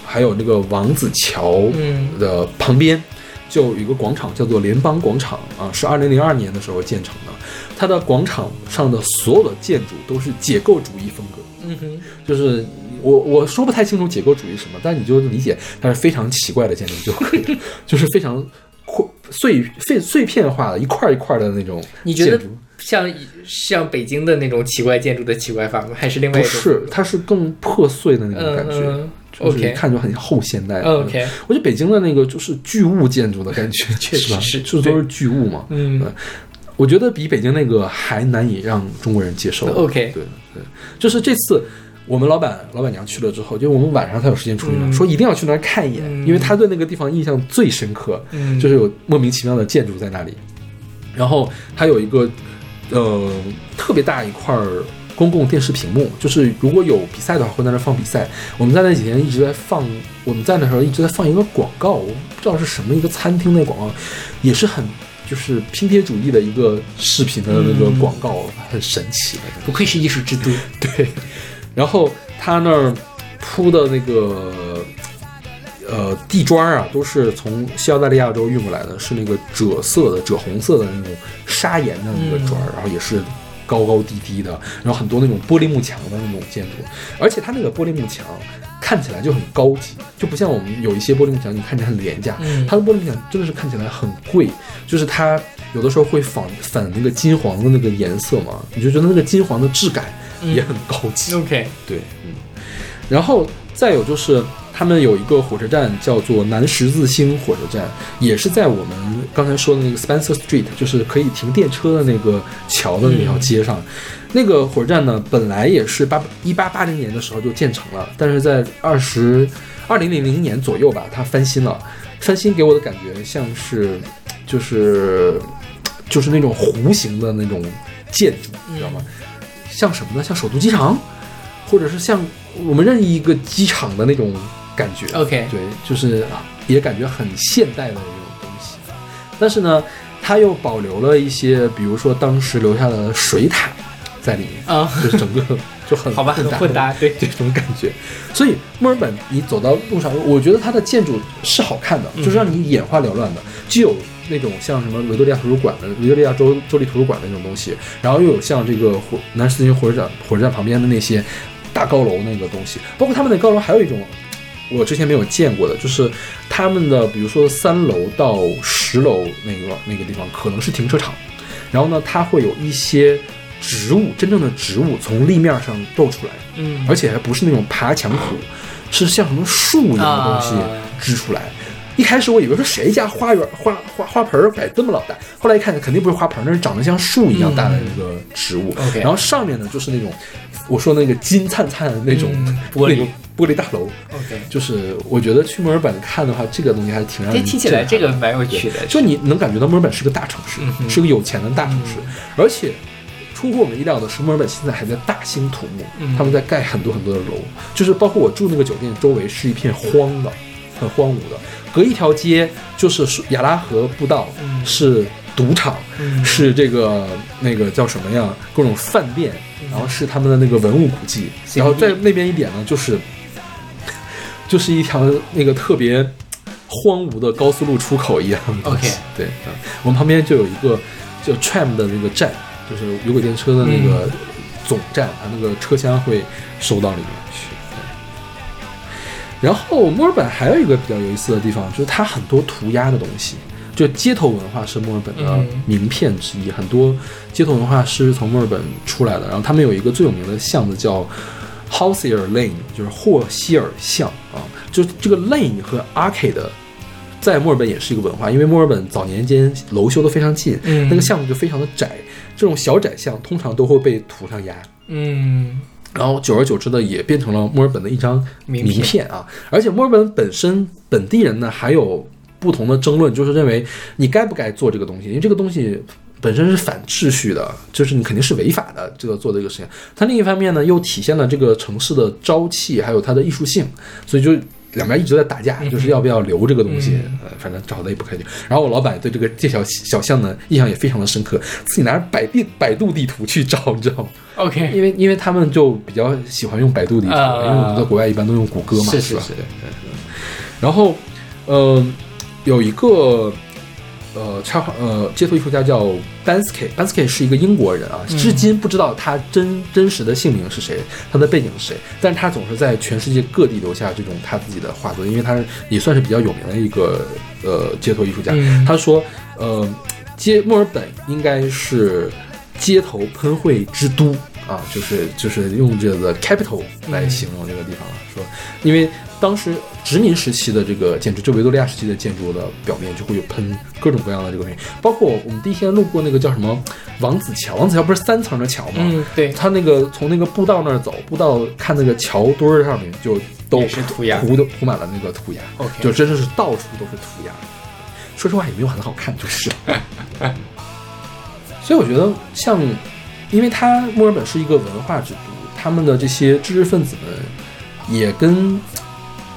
C: 还有那个王子桥
B: 嗯
C: 的旁边，就有一个广场叫做联邦广场啊，是二零零二年的时候建成的。它的广场上的所有的建筑都是解构主义风格。
B: 嗯哼，
C: 就是我我说不太清楚解构主义什么，但你就理解它是非常奇怪的建筑就可以了，(laughs) 就是非常碎碎碎碎片化的一块一块的那种
B: 你觉得
C: 建筑
B: 像像北京的那种奇怪建筑的奇怪法吗？还是另外一种？
C: 是，它是更破碎的那种
B: 嗯
C: 感觉。
B: 嗯
C: 就是一
B: ，OK
C: 看就很后现代。
B: 嗯 OK，
C: 我觉得北京的那个就是巨物建筑的感觉，(laughs)
B: 确实
C: 吧？
B: 是
C: 这都是巨物嘛。
B: 嗯
C: 我觉得比北京那个还难以让中国人接受。
B: OK
C: 对对，就是这次我们老板老板娘去了之后，就我们晚上才有时间出去嘛，
B: 嗯
C: 说一定要去那儿看一眼，
B: 嗯
C: 因为他对那个地方印象最深刻，
B: 嗯，
C: 就是有莫名其妙的建筑在那里，然后还有一个呃特别大一块儿。公共电视屏幕，就是如果有比赛的话，会在那儿放比赛。我们在那几天一直在放，我们在那时候一直在放一个广告，我不知道是什么一个餐厅的广告，也是很就是拼贴主义的一个视频的那个广告，很神奇。
B: 不愧是艺术之都。(laughs)
C: 对，然后他那儿铺的那个呃地砖啊，都是从西澳大利亚州运过来的，是那个赭色的、赭红色的那种砂岩的那个砖儿，然后也是。高高低低的，然后很多那种玻璃幕墙的那种建筑，而且它那个玻璃幕墙看起来就很高级，就不像我们有一些玻璃幕墙，你看起来很廉价，
B: 嗯
C: 它的玻璃幕墙真的是看起来很贵，就是它有的时候会仿反那个金黄的那个颜色嘛，你就觉得那个金黄的质感也很高级。
B: OK，
C: 对，嗯，然后再有就是他们有一个火车站叫做南十字星火车站，也是在我们刚才说的那个 Spencer Street，就是可以停电车的那个桥的那条街上。那个火车站呢，本来也是八一八八零年的时候就建成了，但是在二十二零零零年左右吧，它翻新了。翻新给我的感觉像是，就是就是那种弧形的那种建筑，你知道吗？像什么呢？像首都机场，或者是像我们任意一个机场的那种感觉。
B: OK
C: 对，就是啊也感觉很现代的那种东西。但是呢，它又保留了一些，比如说当时留下的水塔在里面，
B: 啊，
C: 就是整个 (laughs) 就很
B: 好吧，很
C: 混
B: 混搭，对，
C: 这种感觉。所以墨尔本，你走到路上，我觉得它的建筑是好看的，就是让你眼花缭乱的，既有那种像什么维多利亚图书馆的维多利亚州州立图书馆的那种东西，然后又有像这个火南十字星火车站火车站旁边的那些大高楼那个东西，包括他们的高楼还有一种。我之前没有见过的，就是他们的，比如说三楼到十楼那个那个地方可能是停车场，然后呢，它会有一些植物，真正的植物从立面上露出来，
B: 嗯，
C: 而且还不是那种爬墙虎，是像什么树一样的东西
B: 啊
C: 支出来。一开始我以为说谁家花园花花花盆儿改这么老大，后来一看肯定不是花盆儿，那是长得像树一样大的一个植物。
B: 嗯
C: 然后上面呢就是那种我说那个金灿灿的那种、(laughs)
B: 嗯玻璃
C: 玻璃大楼。
B: OK，
C: 就是我觉得去墨尔本看的话，这个东西还是挺让人
B: 这听起来这个蛮有趣的，
C: 就你能感觉到墨尔本是个大城市，
B: 嗯
C: 是个有钱的大城市，而且出乎我们意料的是，墨尔本现在还在大兴土木，
B: 嗯。
C: 他们在盖很多很多的楼，就是包括我住那个酒店周围是一片荒的，很荒芜的，隔一条街就是亚拉河步道，
B: 嗯
C: 是赌场，
B: 嗯
C: 是这个那个叫什么呀？各种饭店，然后是他们的那个文物古迹，然后在那边一点呢，就是就是一条那个特别荒芜的高速路出口一样的东西。
B: OK
C: 对啊，我们旁边就有一个叫 tram 的那个站，就是有轨电车的那个总站，它那个车厢会收到里面去。对然后墨尔本还有一个比较有意思的地方，就是它很多涂鸦的东西。就街头文化是墨尔本的
B: 嗯
C: 名片之一，很多街头文化是从墨尔本出来的。然后他们有一个最有名的巷子叫 Hosier Lane，就是霍希尔巷啊。就这个 lane 和 arcade 在墨尔本也是一个文化，因为墨尔本早年间楼修得非常近，
B: 嗯
C: 那个巷子就非常的窄。这种小窄巷通常都会被涂上鸦，
B: 嗯
C: 然后久而久之的也变成了墨尔本的一张
B: 名片
C: 啊。而且墨尔本本身本地人呢，还有不同的争论，就是认为你该不该做这个东西，因为这个东西本身是反秩序的，就是你肯定是违法的，这个做这个事情。它另一方面呢，又体现了这个城市的朝气，还有它的艺术性，所以就。两边一直在打架，就是要不要留这个东西，呃，反正找的也不开心。然后我老板对这个这条小巷呢印象也非常的深刻，自己拿着百地百度地图去找，你知道吗
B: ？OK，
C: 因为因为他们就比较喜欢用百度地图，
B: 啊
C: 因为我们在国外一般都用谷歌嘛，吧？
B: 是是是，
C: 然后，呃，有一个呃插画呃街头艺术家叫 Bansky，Bansky 是一个英国人啊，至今不知道他真真实的姓名是谁，他的背景是谁，但是他总是在全世界各地留下这种他自己的画作，因为他也算是比较有名的一个呃街头艺术家。
B: 嗯
C: 他说，呃，街墨尔本应该是街头喷绘之都啊，就是就是用这个 capital 来形容这个地方了，说，因为当时殖民时期的这个建筑，就维多利亚时期的建筑的表面就会有喷各种各样的这个东西，包括我们第一天路过那个叫什么王子桥，王子桥不是三层的桥吗？
B: 嗯，对，
C: 他那个从那个步道那儿走，步道看那个桥墩儿上面就都
B: 是涂鸦
C: 涂的涂满了那个涂鸦就真的是到处都是涂鸦。说实话也没有很好看，就是。(laughs) 所以我觉得像，因为它墨尔本是一个文化之都，他们的这些知识分子们也跟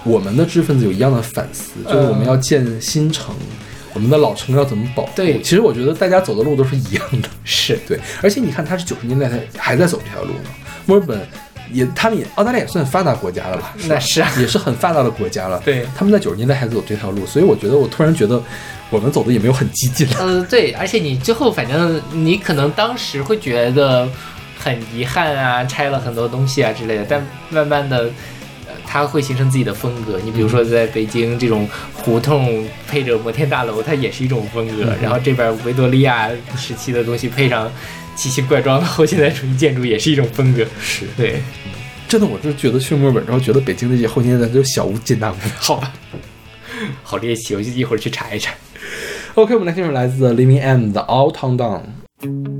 C: 我们的知识分子有一样的反思，就是我们要建新城，我们的老城要怎么保护。
B: 对
C: 其实我觉得大家走的路都是一样的。
B: 是
C: 对，而且你看，他是九十年代才还在走这条路呢。墨尔本也，他们也澳大利亚也算发达国家了吧？吧
B: 那是啊
C: 也是很发达的国家了。
B: 对
C: 他们在九十年代还走这条路，所以我觉得，我突然觉得我们走的也没有很激进嗯。
B: 呃，对，而且你最后反正你可能当时会觉得很遗憾啊，拆了很多东西啊之类的，但慢慢的，呃，它会形成自己的风格。你比如说在北京这种胡同配着摩天大楼，它也是一种风格。
C: 嗯
B: 然后这边维多利亚时期的东西配上奇形怪状的后现代主义建筑，也是一种风格。
C: 是，
B: 对，
C: 真的，我就觉得去墨尔本之后，觉得北京那些后现代都小巫见大巫。
B: 好吧，(laughs) 好猎奇，我就一会儿去查一查。
C: OK，我们来听首来自 Living End 的 All Town Down。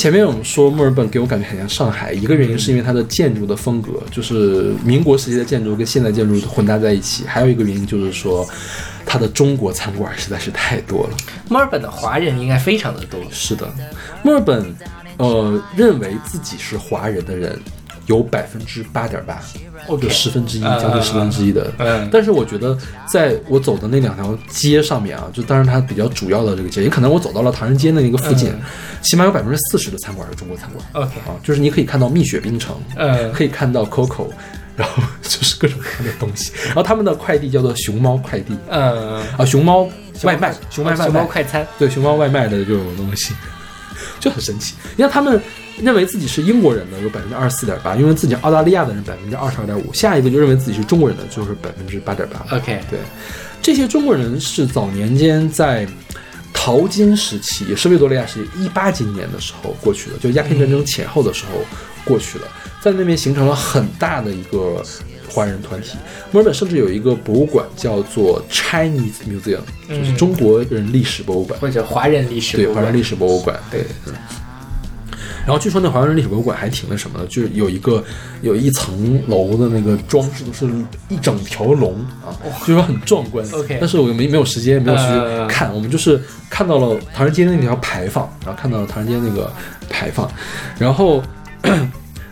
C: 前面我们说墨尔本给我感觉很像上海，一个原因是因为它的建筑的风格，就是民国时期的建筑跟现代建筑混搭在一起，还有一个原因就是说它的中国餐馆实在是太多了。
B: 墨尔本的华人应该非常的多。
C: 是的，墨尔本，呃，认为自己是华人的人有百分之八点八，就十分之一，将近十分之一的。
B: 嗯
C: 但是我觉得，在我走的那两条街上面啊，就当然它比较主要的这个街，也可能我走到了唐人街的那个附近，
B: 嗯。
C: 起码有百分之四十的餐馆是中国餐馆。
B: OK，
C: 啊，就是你可以看到蜜雪冰城，
B: 嗯。
C: 可以看到 Coco，然后就是各种各样的东西，然后他们的快递叫做熊猫快递。
B: 嗯，
C: 啊，熊猫外卖，熊猫外
B: 熊猫
C: 卖，
B: 快餐。
C: 对熊猫外卖的这种东西，就很神奇。你看他们认为自己是英国人的有百分之二十四点八，认为自己澳大利亚的人百分之二十二点五，下一个就认为自己是中国人的就是百分之八点八。
B: OK，
C: 对，这些中国人是早年间在淘金时期，也是维多利亚时期一八几年的时候过去的，就鸦片战争前后的时候过去的，在那边形成了很大的一个华人团体。墨尔本甚至有一个博物馆叫做 Chinese Museum，就是
B: 嗯
C: 中国人历史博物馆。
B: 或者华人历史
C: 对，
B: 博物馆
C: 华人历史博物馆，对。嗯然后据说那华人历史博物馆还挺那什么的，就是有一个有一层楼的那个装饰都是一整条龙啊，就是说很壮观。
B: OK
C: 但是我没没有时间，没有去
B: 呃
C: 看，我们就是看到了唐人街那条牌坊，然后看到了唐人街那个牌坊，然后。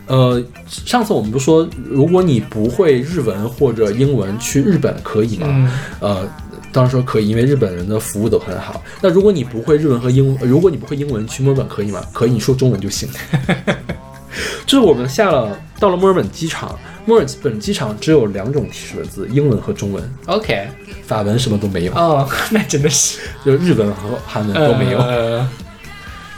C: 呃，上次我们不是说，如果你不会日文或者英文去日本可以吗？
B: 嗯
C: 呃，当时说可以，因为日本人的服务都很好。那如果你不会日文和英，如果你不会英文，去墨尔本可以吗？可以，你说中文就行。(laughs) 就是我们下了到了墨尔本机场，墨尔本机场只有两种提示文字，英文和中文
B: ，OK，
C: 法文什么都没有，
B: 哦，(laughs) 那真的是
C: 就是日文和韩文都没有，
B: 呃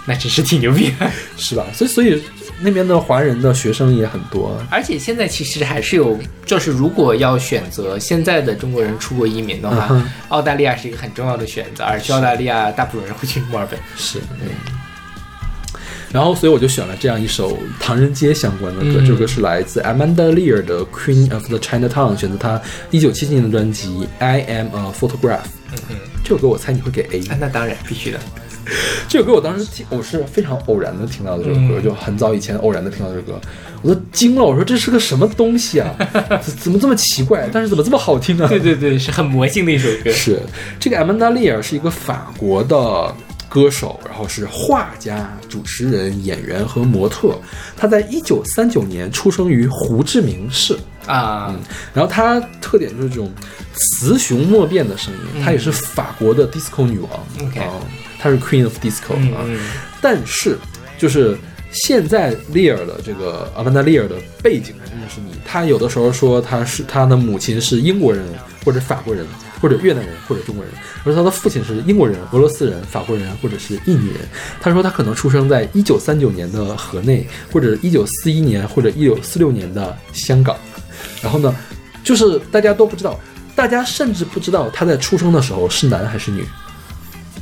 B: 那真是挺牛逼的。(laughs)
C: 是吧？所以所以那边的华人的学生也很多。
B: 而且现在其实还是有，就是如果要选择现在的中国人出国移民的话，
C: 嗯
B: 澳大利亚是一个很重要的选择，而去澳大利亚大部分人会去墨尔本。
C: 是，嗯。然后，所以我就选了这样一首唐人街相关的歌，
B: 嗯
C: 这首歌是来自 Amanda Lear 的《Queen of the Chinatown》，选择她一九七七年的专辑《I Am a Photograph》。
B: 嗯
C: 这首歌我猜你会给 A。
B: 啊，那当然必须的。(laughs)
C: 这首歌我当时听，我是非常偶然的听到的这首歌，
B: 嗯
C: 就很早以前偶然的听到这首歌，我都惊了，我说这是个什么东西啊？(laughs) 怎怎么这么奇怪？但是怎么这么好听啊？
B: 对对对，是很魔性的一首歌。(laughs)
C: 是这个 Amanda Lear 是一个法国的歌手，然后是画家、主持人、演员和模特。他在一九三九年出生于胡志明市，
B: 啊，嗯
C: 然后他特点就是这种雌雄莫辨的声音，她也是法国的 disco 女王
B: OK
C: 啊，她是 Queen of Disco 啊。但是就是现在利尔的这个阿曼达利尔的背景真的是你，他有的时候说他是他的母亲是英国人或者法国人或者越南人或者中国人，而他的父亲是英国人、俄罗斯人、法国人或者是印尼人。他说他可能出生在一九三九年的河内，或者一九四一年或者一九四六年的香港。然后呢，就是大家都不知道，大家甚至不知道他在出生的时候是男还是女。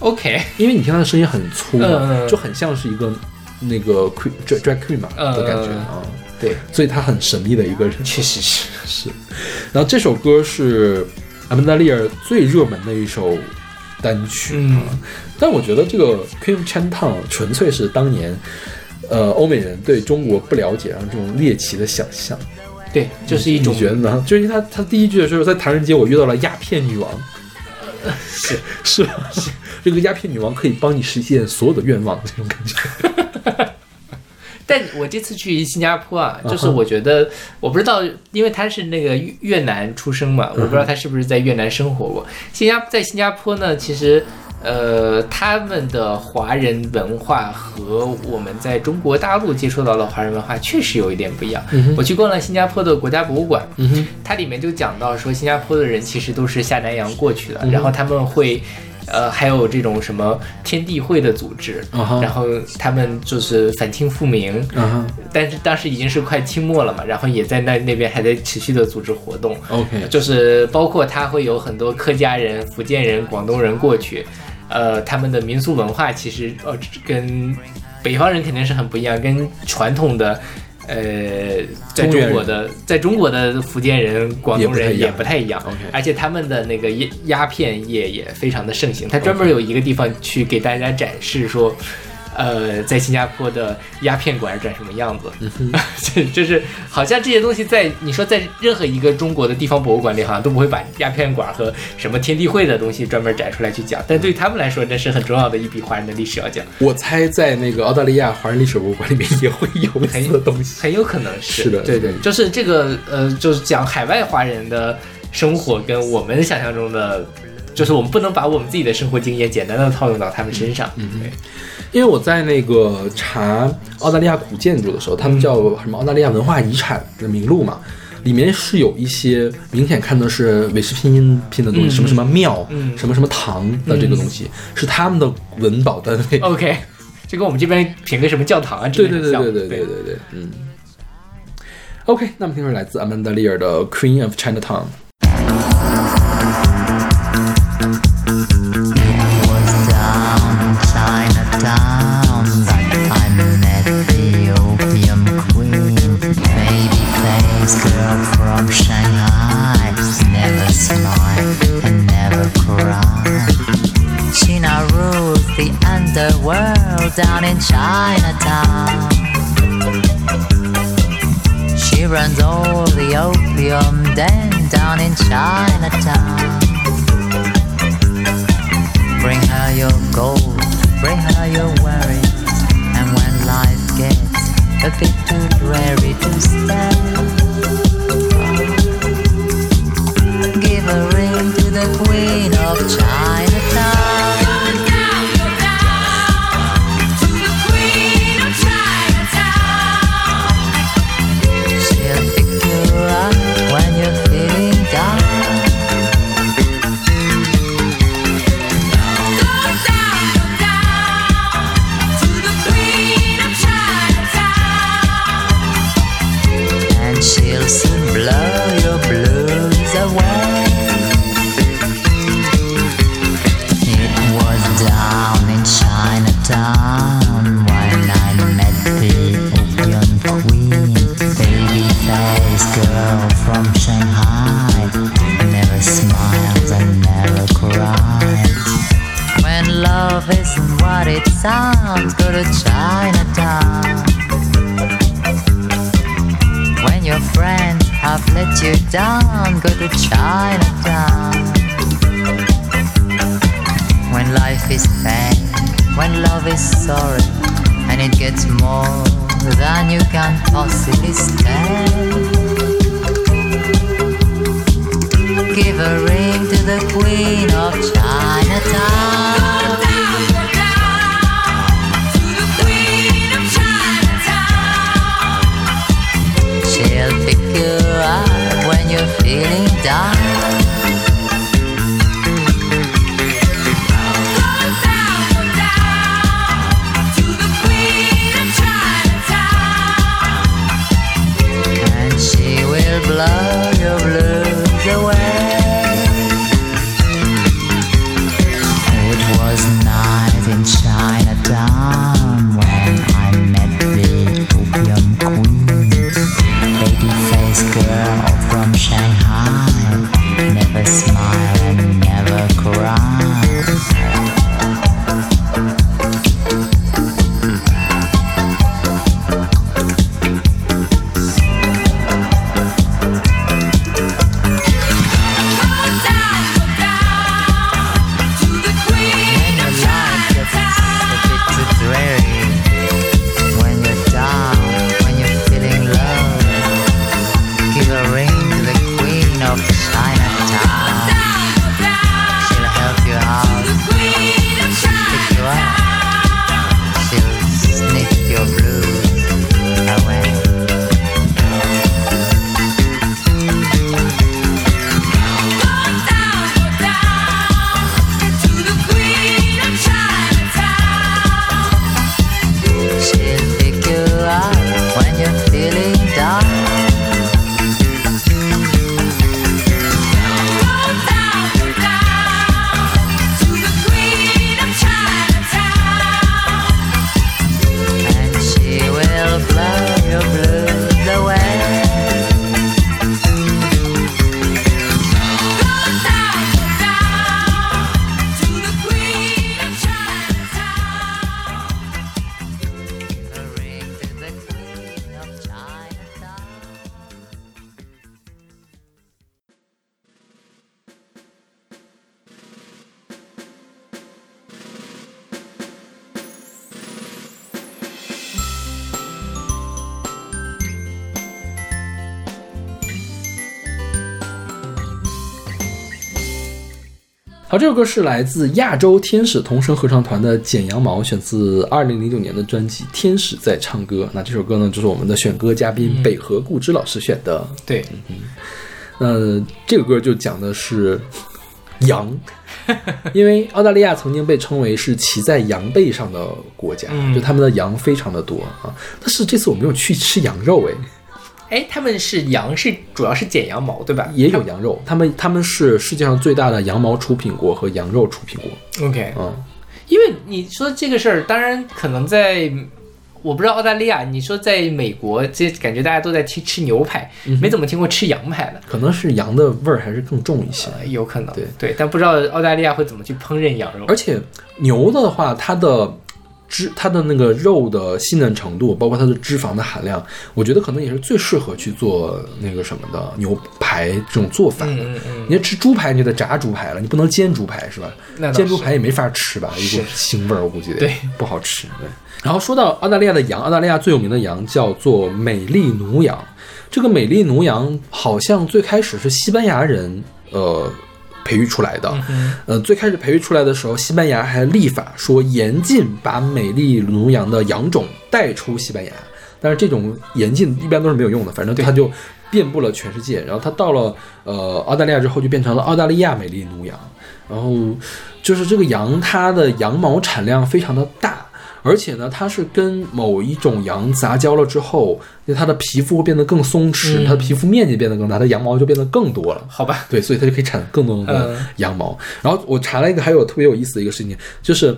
B: ，OK，
C: 因为你听他的声音很粗嘛，就很像是一个那个 queen drag drag queen 嘛
B: 嗯
C: 的感觉啊，
B: 对，
C: 所以他很神秘的一个人。
B: 确实是。
C: 是，然后这首歌是阿曼达利尔最热门的一首单曲
B: 嗯
C: 啊，但我觉得这个 Queen Chinatown 纯粹是当年呃欧美人对中国不了解，然后这种猎奇的想象。
B: 对，就是一种
C: 你觉得呢？就是因为他他第一句的时候在唐人街我遇到了鸦片女王，
B: 是
C: 是是？这个鸦片女王可以帮你实现所有的愿望，这种感觉。
B: 但我这次去新加坡啊，就是我觉得我不知道，因为他是那个越越南出生嘛，我不知道他是不是在越南生活过。新加在新加坡呢，其实呃，他们的华人文化和我们在中国大陆接触到的华人文化确实有一点不一样。我去逛了新加坡的国家博物馆，它里面就讲到说，新加坡的人其实都是下南洋过去的，
C: 嗯
B: 然后他们会。呃，还有这种什么天地会的组织然后他们就是反清复明，但是当时已经是快清末了嘛，然后也在那那边还在持续的组织活动
C: ，，OK，
B: 就是包括他会有很多客家人、福建人、广东人过去，呃，他们的民俗文化其实呃跟北方人肯定是很不一样，跟传统的。呃，在
C: 中
B: 国的，在中国的福建人、广东人也
C: 也不
B: 不太一样而且他们的那个鸦鸦片业也非常的盛行。他专门有一个地方去给大家展示说，呃，在新加坡的鸦片馆长什么样子。(laughs) 这就是好像这些东西在你说在任何一个中国的地方博物馆里，好像都不会把鸦片馆和什么天地会的东西专门展出来去讲。但对于他们来说，那是很重要的一笔华人的历史要讲。
C: 我猜在那个澳大利亚华人历史博物馆里面也会有类似的东西。
B: 很有可能是
C: 是的
B: 对对，就是这个呃，就是讲海外华人的生活跟我们想象中的，就是我们不能把我们自己的生活经验简单的套用到他们身上。嗯，对，
C: 因为我在那个查澳大利亚古建筑的时候，他们叫什么澳大利亚文化遗产的名录嘛，里面是有一些明显看的是韦氏拼音拼的东西，
B: 嗯
C: 什么什么庙，
B: 嗯
C: 什么什么堂的这个东西，是他们的文保单 (laughs) 位。
B: OK，就跟我们这边评个什么教堂啊之
C: 对对对
B: 类的像
C: 对对对对对，嗯。OK，那么听说来自阿曼达利尔的《Queen of Chinatown》。
D: Down in Chinatown. She runs all the opium den down in Chinatown. Bring her your gold, bring her your worries. And when life gets a bit too dreary to stand, give a ring to the queen of Chinatown. What it sounds, go to Chinatown. When your friends have let you down, go to Chinatown. When life is pain, when love is sorry, and it gets more than you can possibly stand. Give a ring to the queen of Chinatown. She'll pick you up when you're feeling dumb to the wheel and she will
C: get down. And 歌是来自亚洲天使童声合唱团的《剪羊毛》，选自二零零九年的专辑《天使在唱歌》。那这首歌呢，就是我们的选歌嘉宾北河固之老师选的。
B: 对，
C: 那这个歌就讲的是羊，(laughs) 因为澳大利亚曾经被称为是骑在羊背上的国家，
B: 嗯
C: 就他们的羊非常的多啊。但是这次我没有去吃羊肉，哎，
B: 哎，他们是羊是主要是剪羊毛对吧？
C: 也有羊肉，他们他们是世界上最大的羊毛出品国和羊肉出品国。
B: OK，
C: 嗯，
B: 因为你说这个事儿，当然可能在。我不知道澳大利亚，你说在美国，这感觉大家都在吃吃牛排，没怎么听过吃羊排的，
C: 可能是羊的味儿还是更重一些。
B: 呃有可能
C: 对
B: 对，但不知道澳大利亚会怎么去烹饪羊肉。
C: 而且牛的话，它的脂、它的那个肉的细嫩程度，包括它的脂肪的含量，我觉得可能也是最适合去做那个什么的牛排这种做法的。
B: 嗯嗯嗯，
C: 你要吃猪排，你就得炸猪排了，你不能煎猪排是吧？
B: 那
C: 煎猪排也没法吃吧，一股腥味儿，我估计
B: 对
C: 不好吃。对。然后说到澳大利亚的羊，澳大利亚最有名的羊叫做美丽奴羊。这个美丽奴羊好像最开始是西班牙人呃培育出来的。呃，最开始培育出来的时候，西班牙还立法说严禁把美丽奴羊的羊种带出西班牙。但是这种严禁一般都是没有用的，反正它就遍布了全世界。然后它到了呃澳大利亚之后，就变成了澳大利亚美丽奴羊。然后就是这个羊，它的羊毛产量非常的大，而且呢，它是跟某一种羊杂交了之后，它的皮肤会变得更松弛，
B: 嗯
C: 它的皮肤面积变得更大，它的羊毛就变得更多了。
B: 好吧，
C: 对，所以它就可以产更多的
B: 嗯
C: 羊毛。然后我查了一个还有特别有意思的一个事情，就是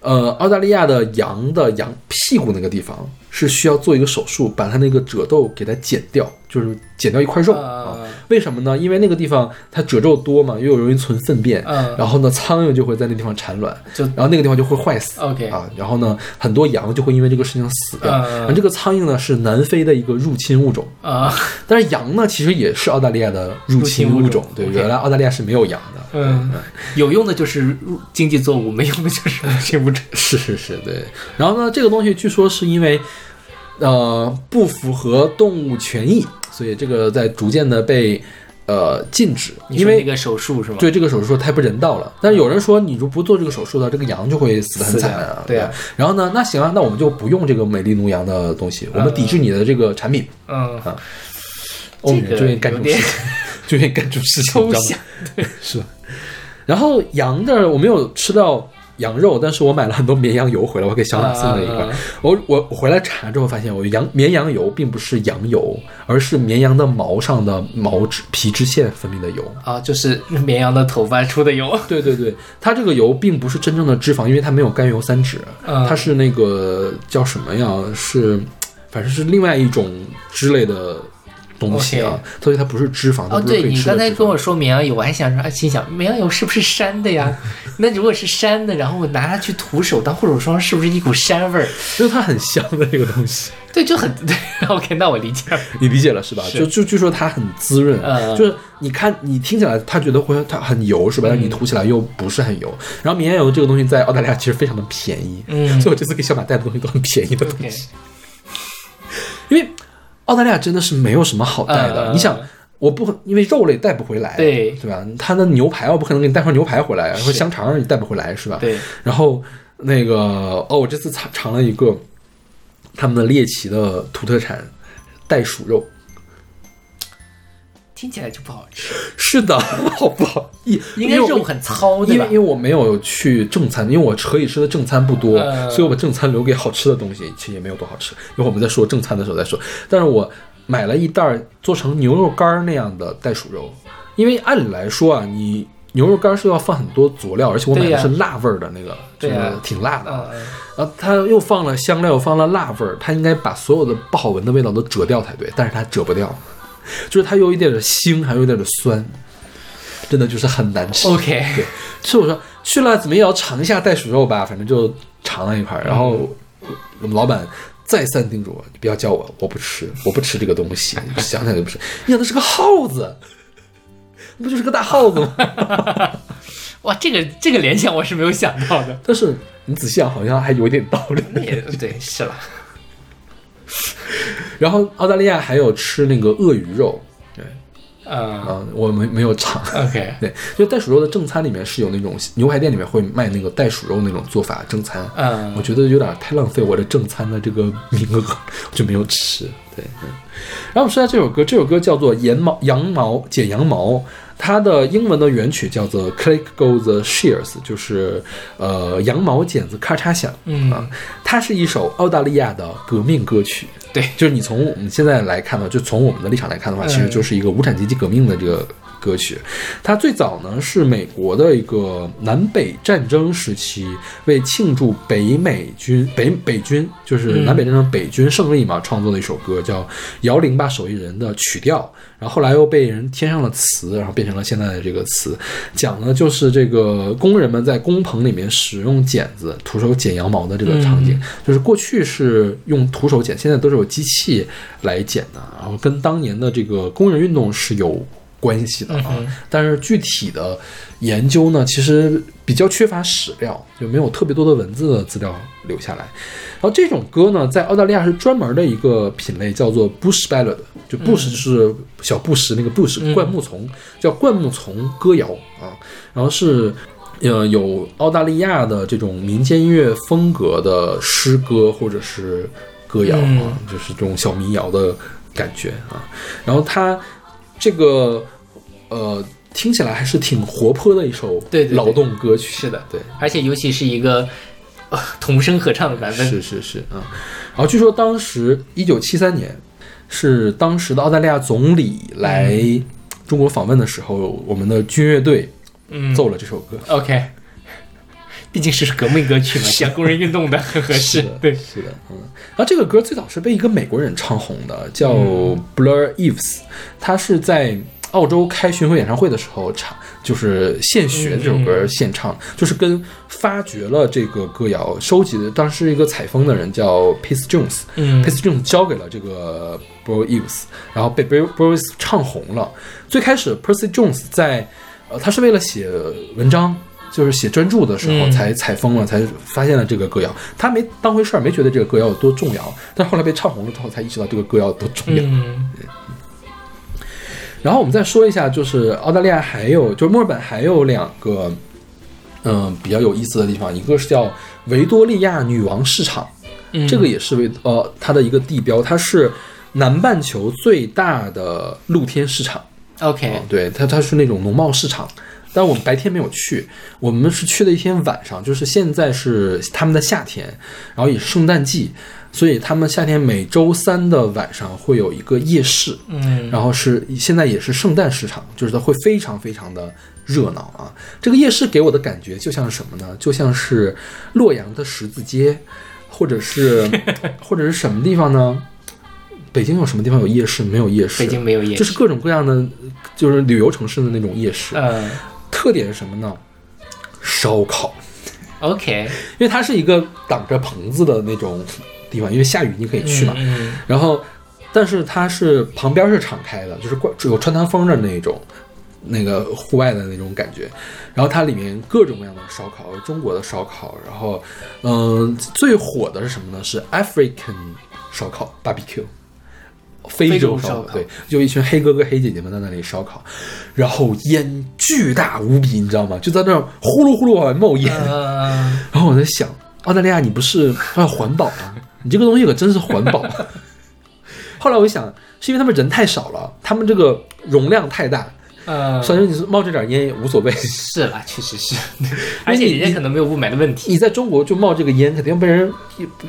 C: 呃，澳大利亚的羊的羊屁股那个地方是需要做一个手术，把它那个褶皱给它剪掉，就是剪掉一块肉啊。
B: 呃
C: 为什么呢？因为那个地方它褶皱多嘛，又容易存粪便，
B: 嗯
C: 然后呢，苍蝇就会在那地方产卵，
B: 就
C: 然后那个地方就会坏死。
B: OK
C: 啊，然后呢，很多羊就会因为这个事情死掉。
B: 嗯
C: 然后这个苍蝇呢是南非的一个入侵物种，
B: 啊，
C: 但是羊呢其实也是澳大利亚的入侵物
B: 入侵物种
C: 对，原来澳大利亚是没有羊的。
B: 嗯，有用的就是经济作物，没用的就是入侵物种。
C: 是是是，对。然后呢，这个东西据说是因为，呃，不符合动物权益，所以这个在逐渐的被呃禁止，因为。
B: 这个手术是吗？
C: 对这个手术太不人道了，但是有人说，你如果不做这个手术的，这个羊就会死得很惨啊。
B: 对啊。
C: 然后呢，那行啊，那我们就不用这个美丽奴羊的东西，我们抵制你的这个产品。
B: 嗯，
C: 欧美人 (laughs) 就愿意干这种事情，就愿意干这种事情，
B: 抽
C: 你知道吗
B: 象。
C: 是吧？然后羊的我没有吃到羊肉，但是我买了很多绵羊油回来，我给小马送了一块。我我我回来查之后发现，我羊绵羊油并不是羊油，而是绵羊的毛上的毛脂皮脂腺分泌的油。
B: 啊，就是绵羊的头发出的油。(laughs)
C: 对对对，它这个油并不是真正的脂肪，因为它没有甘油三酯，
B: 嗯
C: 它是那个叫什么呀？是反正是另外一种之类的东西啊所以它不是脂肪，的
B: 哦，对你刚才跟我说绵羊油，我还想说，啊心想绵羊油是不是山的呀？(laughs) 那如果是山的，然后我拿它去涂手当护手霜，是不是一股山味儿？
C: 因为它很香的这个东西，
B: 对，就很对。(laughs) OK，那我理解了。
C: 你理解了是吧？
B: 是
C: 就就据说它很滋润，
B: 嗯
C: 就是你看你听起来它觉得会它很油是吧？但你涂起来又不是很油。然后绵羊油这个东西在澳大利亚其实非常的便宜，
B: 嗯
C: 所以我这次给小马带的东西都很便宜的东西，因为澳大利亚真的是没有什么好带的。
B: 嗯
C: 你想，我不因为肉类带不回来，
B: 对
C: 对吧？他的牛排我不可能给你带块牛排回来，然后香肠也带不回来，是吧？
B: 对，
C: 然后那个哦，我这次尝尝了一个他们的猎奇的土特产袋鼠肉。
B: 听起来就不好吃，
C: 是的，(laughs) 好不好？因
B: 应该
C: 因为
B: 肉很糙，对吧
C: 因为因为？我没有去正餐，因为我可以吃的正餐不多，
B: 呃
C: 所以我把正餐留给好吃的东西，其实也没有多好吃。一会儿我们再说正餐的时候再说。但是我买了一袋儿做成牛肉干儿那样的袋鼠肉，因为按理来说啊，你牛肉干儿是要放很多佐料，而且我买的是辣味儿的那个，就是
B: 对呀
C: 挺辣的。
B: 嗯嗯
C: 然后它又放了香料，又放了辣味儿，它应该把所有的不好闻的味道都折掉才对，但是它折不掉，就是它有一点点腥，还有一点点酸，真的就是很难吃。
B: OK，
C: 对，所以我说去了怎么也要尝一下袋鼠肉吧，反正就尝了一块儿，然后我们老板。再三叮嘱我，你不要叫我，我不吃，我不吃这个东西。想想就不吃，你想那是个耗子，那不就是个大耗子吗？(laughs)
B: 哇，这个这个联想我是没有想到的。
C: 但是你仔细想，好像还有一点道理。
B: 也对，是了。(laughs)
C: 然后澳大利亚还有吃那个鳄鱼肉，对，
B: 嗯
C: 啊，我没没有尝。
B: ，OK，(laughs)
C: 对，就袋鼠肉的正餐里面是有那种牛排店里面会卖那个袋鼠肉那种做法正餐，
B: 嗯
C: 我觉得有点太浪费我的正餐的这个名额，我就没有吃。对，嗯。然后我们说下这首歌，这首歌叫做《羊毛羊毛剪羊毛》，它的英文的原曲叫做《Click Go the Shears》，就是呃羊毛剪子咔嚓响。
B: 嗯
C: 啊，它是一首澳大利亚的革命歌曲。
B: 对
C: 就是你从我们现在来看呢，就从我们的立场来看的话，
B: 嗯
C: 其实就是一个无产阶级革命的这个歌曲。它最早呢是美国的一个南北战争时期，为庆祝北美军北北军就是
B: 嗯
C: 南北战争北军胜利嘛，创作的一首歌，叫《摇铃吧手艺人》的曲调。然后后来又被人添上了词，然后变成了现在的这个词，讲的就是这个工人们在工棚里面使用剪子徒手剪羊毛的这个场景。就是过去是用徒手剪，现在都是有机器来剪的，然后跟当年的这个工人运动是有关系的啊。
B: 嗯
C: 但是具体的研究呢，其实比较缺乏史料，就没有特别多的文字的资料留下来。然后这种歌呢，在澳大利亚是专门的一个品类，叫做 bush ballad，就 bush 就是小布什那个 bush
B: 嗯
C: 灌木丛，叫灌木丛歌谣啊。然后是呃有澳大利亚的这种民间音乐风格的诗歌或者是歌谣啊，
B: 嗯
C: 就是这种小民谣的感觉啊。然后它这个呃听起来还是挺活泼的一首
B: 对
C: 劳动歌曲，
B: 是的
C: 对。
B: 而且尤其是一个、呃童声合唱的版本，
C: 是是是啊，然后据说当时一九七三年是当时的澳大利亚总理来中国访问的时候，我们的军乐队
B: 嗯。
C: 奏了这首歌。
B: OK，毕竟是革命歌曲嘛，讲工人运动的很合适。对，
C: 是的，嗯。然后这个歌最早是被一个美国人唱红的，叫
B: 嗯
C: Blur Eves，他是在澳洲开巡回演唱会的时候唱，就是现学这首歌现唱，就是跟发掘了这个歌谣，收集的当时一个采风的人叫 Pace Jones，
B: 嗯
C: Pace Jones 交给了这个 Blur Eves，然后被 Blur Blur Eves 唱红了。最开始 Percy Jones 在呃，他是为了写文章。就是写专著的时候
B: 嗯
C: 才采风了，才发现了这个歌谣。他没当回事儿，没觉得这个歌谣有多重要。但后来被唱红了之后，才意识到这个歌谣有多重要。
B: 嗯
C: 然后我们再说一下，就是澳大利亚还有，就是墨尔本还有两个，嗯、比较有意思的地方，一个是叫维多利亚女王市场，
B: 嗯，
C: 这个也是维呃它的一个地标，它是南半球最大的露天市场。
B: OK，
C: 嗯对，它它是那种农贸市场，但我们白天没有去，我们是去的一天晚上，就是现在是他们的夏天，然后也是圣诞季，所以他们夏天每周三的晚上会有一个夜市，
B: 嗯
C: 然后是现在也是圣诞市场，就是它会非常非常的热闹啊。这个夜市给我的感觉就像是什么呢？就像是洛阳的十字街，或者是 (laughs) 或者是什么地方呢？北京有什么地方有夜市？没有夜市。
B: 北京没有夜市，
C: 就是各种各样的，就是旅游城市的那种夜市。
B: 呃
C: 特点是什么呢？烧烤
B: ，OK
C: 因为它是一个挡着棚子的那种地方，因为下雨你可以去嘛。
B: 嗯
C: 然后，但是它是旁边是敞开的，就是灌有穿堂风的那种，那个户外的那种感觉。然后它里面各种各样的烧烤，中国的烧烤，然后，嗯、最火的是什么呢？是 African 烧烤 barbecue。非
B: 非
C: 洲烧
B: 烤
C: 对，就一群黑哥哥黑姐姐们在那里烧烤，然后烟巨大无比，你知道吗？就在那儿呼噜呼噜往外冒烟，
B: 呃
C: 然后我在想，澳大利亚你不是要环保吗？(laughs) 你这个东西可真是环保。(laughs) 后来我一想，是因为他们人太少了，他们这个容量太大，
B: 呃，
C: 反正你是冒这点烟也无所谓。
B: 是啦，确实是，(laughs) 而且人家可能没有雾霾的问题，
C: 你在中国就冒这个烟，肯定被人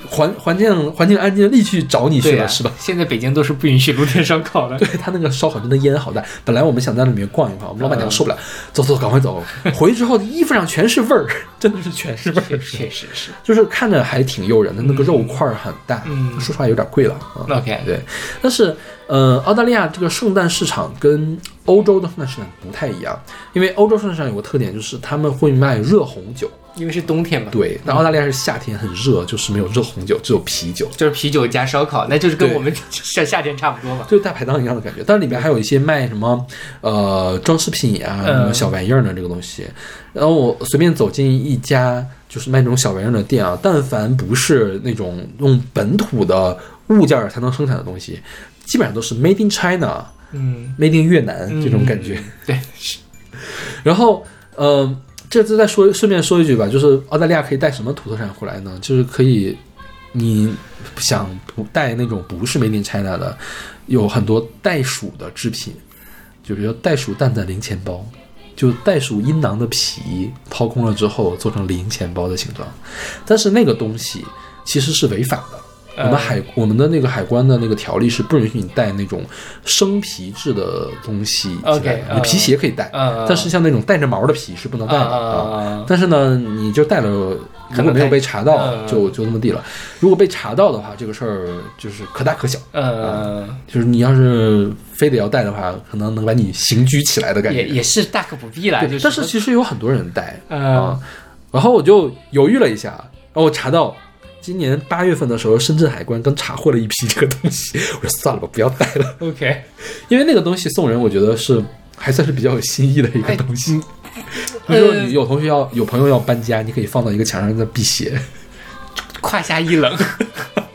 C: 环环境环境安静立去找你去了，
B: 啊，
C: 是吧？
B: 现在北京都是不允许露天烧烤的，(laughs)
C: 对他那个烧烤真的烟好大，本来我们想在里面逛一逛，我们老板娘受不了，走走，赶快走。回去之后衣服上全是味儿，真的是全是味儿，
B: 确确实是。
C: 就是看着还挺诱人的，那个肉块儿很大，
B: 嗯
C: 说实话有点贵了啊。
B: OK，
C: 对，但是呃，澳大利亚这个圣诞市场跟欧洲的圣诞市场不太一样，因为欧洲圣诞市场有个特点就是他们会卖热红酒，
B: 因为是冬天嘛，
C: 对，但澳大利亚是夏天很热，就是没有热红酒，只有啤酒。
B: 就是啤酒加烧烤，那就是跟我们夏夏天差不多嘛。
C: 就大排档一样的感觉，但是里面还有一些卖什么呃装饰品呀、
B: 嗯
C: 什么小玩意儿的这个东西。然后我随便走进一家就是卖这种小玩意儿的店啊，但凡不是那种用本土的物件儿才能生产的东西，基本上都是 Made in China，
B: 嗯
C: ，，Made in 越南这种感觉。
B: 嗯，对，是 (laughs)
C: 然后，呃，这次再说顺便说一句吧，就是澳大利亚可以带什么土特产回来呢？就是可以，你想不带那种不是 Made in China 的，有很多袋鼠的制品，就比如袋鼠蛋的零钱包，就袋鼠阴囊的皮掏空了之后做成零钱包的形状，但是那个东西其实是违法的。我们海我们的那个海关的那个条例是不允许你带那种生皮质的东西进来
B: OK，
C: 的。你皮鞋可以带，
B: 嗯
C: 但是像那种带着毛的皮是不能带的啊。
B: 啊，
C: 但是呢，你就带了，如果没有被查到，
B: 嗯
C: 就就那么地了。如果被查到的话，这个事儿就是可大可小。
B: 呃，
C: 就是你要是非得要带的话，可能能把你刑拘起来的感觉。
B: 也也是大可不必啦，
C: 对，
B: 就是
C: 但是其实有很多人带
B: 嗯
C: 啊，然后我就犹豫了一下，然后我查到今年八月份的时候，深圳海关刚查获了一批这个东西，我说算了吧，不要带了
B: ，OK，
C: 因为那个东西送人，我觉得是还算是比较有新意的一个东西。(laughs) 比
B: 呃
C: 如说你有同学要有朋友要搬家，你可以放到一个墙上在辟邪。(laughs)
B: 胯下一冷。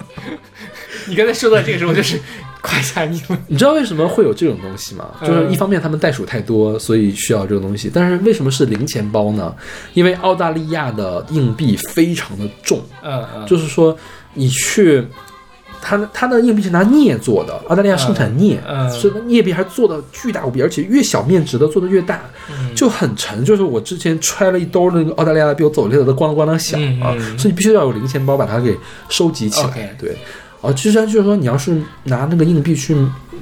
B: (laughs) 你刚才说到这个时候，就是胯下你们。
C: 你知道为什么会有这种东西吗？就是
B: 嗯
C: 一方面他们袋鼠太多，所以需要这个东西。但是为什么是零钱包呢？因为澳大利亚的硬币非常的重，
B: 嗯嗯，
C: 就是说你去，它的它的硬币是拿镍做的，澳大利亚盛产镍，
B: 嗯嗯
C: 所以镍币还做的巨大无比，而且越小面值的做的越大，
B: 嗯
C: 就很沉。就是我之前揣了一兜那个澳大利亚的币，我走起来都咣啷咣啷响啊，所以你必须要有零钱包把它给收集起来。对，哦，其实就是说你要是拿那个硬币去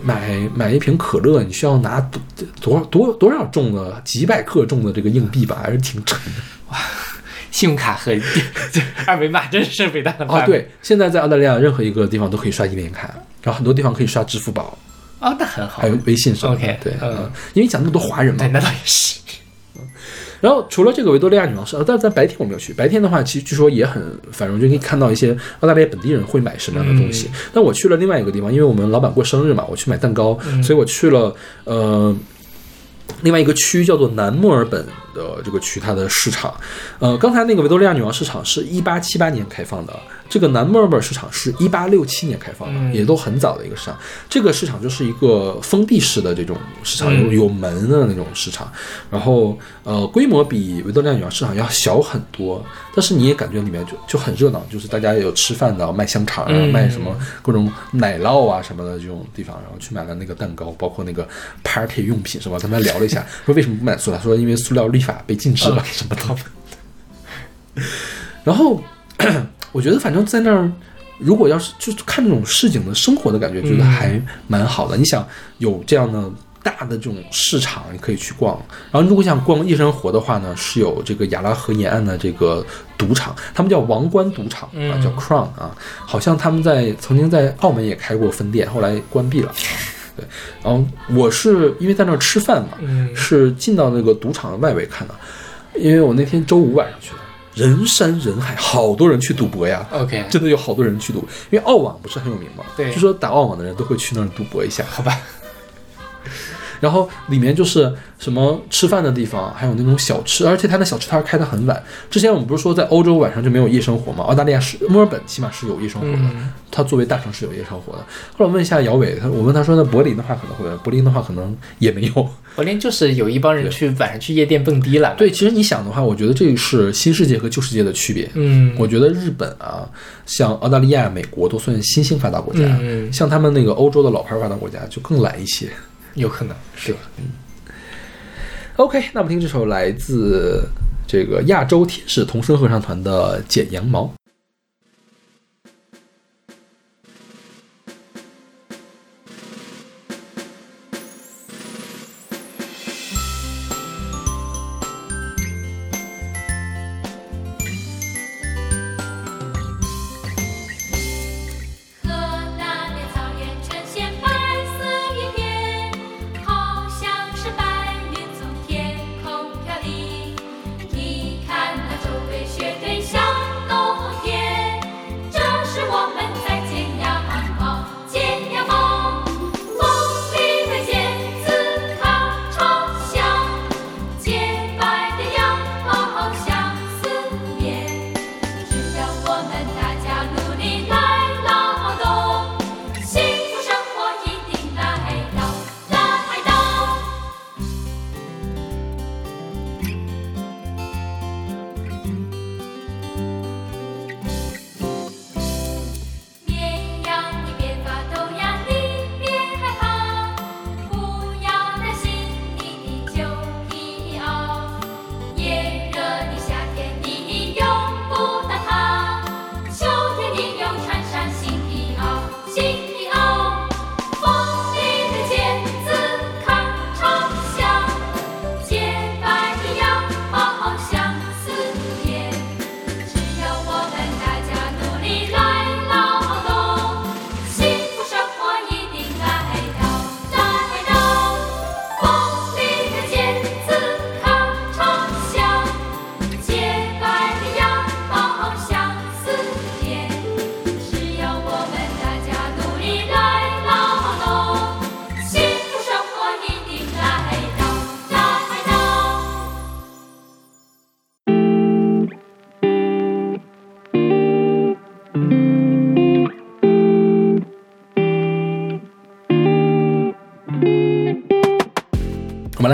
C: 买买一瓶可乐，你需要拿多多多多少重的几百克重的这个硬币吧，还是挺沉的。
B: 哇信用卡和二维码真是伟大的发
C: 哦，
B: 明。
C: 对，现在在澳大利亚任何一个地方都可以刷一联卡，然后很多地方可以刷支付宝，
B: 哦，那很好
C: 还。有微信什么的。
B: OK，
C: 对，
B: 嗯
C: 嗯，因为讲那么多华人嘛
B: 对，。那倒也是。
C: 然后除了这个维多利亚女王是，呃，但是在白天我没有去。白天的话，其实据说也很繁荣，就可以看到一些澳大利亚本地人会买什么样的东西。但我去了另外一个地方，因为我们老板过生日嘛，我去买蛋糕，所以我去了呃另外一个区叫做南墨尔本的这个区，它的市场。呃，刚才那个维多利亚女王市场是一八七八年开放的，这个南墨尔本市场是一八六七年开放的，
B: 嗯
C: 也都很早的一个市场。这个市场就是一个封闭式的这种市场，有
B: 嗯
C: 有门的那种市场，然后呃规模比维多利亚女王市场要小很多，但是你也感觉里面就就很热闹，就是大家有吃饭的，卖香肠啊，
B: 嗯
C: 卖什么各种奶酪啊什么的这种地方，然后去买了那个蛋糕，包括那个 party 用品什么，跟他聊了一下，说为什么不买塑料，说因为塑料立法被禁止了什么的。然后 (clears throat) 我觉得反正在那儿。如果要是就看那种市井的生活的感觉，觉得还蛮好的。你想有这样的大的这种市场，你可以去逛。然后如果想逛夜生活的话呢，是有这个雅拉河沿岸的这个赌场，他们叫王冠赌场啊，
B: 嗯
C: 叫 Crown 啊，好像他们在曾经在澳门也开过分店，后来关闭了。啊对，然后我是因为在那儿吃饭嘛，
B: 嗯
C: 是进到那个赌场的外围看的，因为我那天周五晚上去的，人山人海，好多人去赌博呀。
B: OK，(laughs)
C: 真的有好多人去赌，因为澳网不是很有名嘛，
B: 对
C: 就说打澳网的人都会去那儿赌博一下。
B: 好吧。
C: 然后里面就是什么吃饭的地方，还有那种小吃，而且它的小吃摊开得很晚。之前我们不是说在欧洲晚上就没有夜生活吗？澳大利亚是墨尔本起码是有夜生活的，
B: 嗯
C: 它作为大城市有夜生活的。后来我问一下姚伟，他我问他说，那柏林的话可能会有，柏林的话可能也没有。(laughs)
B: 柏林就是有一帮人去晚上去夜店蹦迪了。
C: 对，，其实你想的话，我觉得这是新世界和旧世界的区别。
B: 嗯，
C: 我觉得日本啊，像澳大利亚、美国都算新兴发达国家，
B: 嗯嗯
C: 像他们那个欧洲的老牌发达国家就更懒一些。
B: 有可能是吧？嗯。
C: OK，那我们听这首来自这个亚洲天使童声合唱团的《剪羊毛》。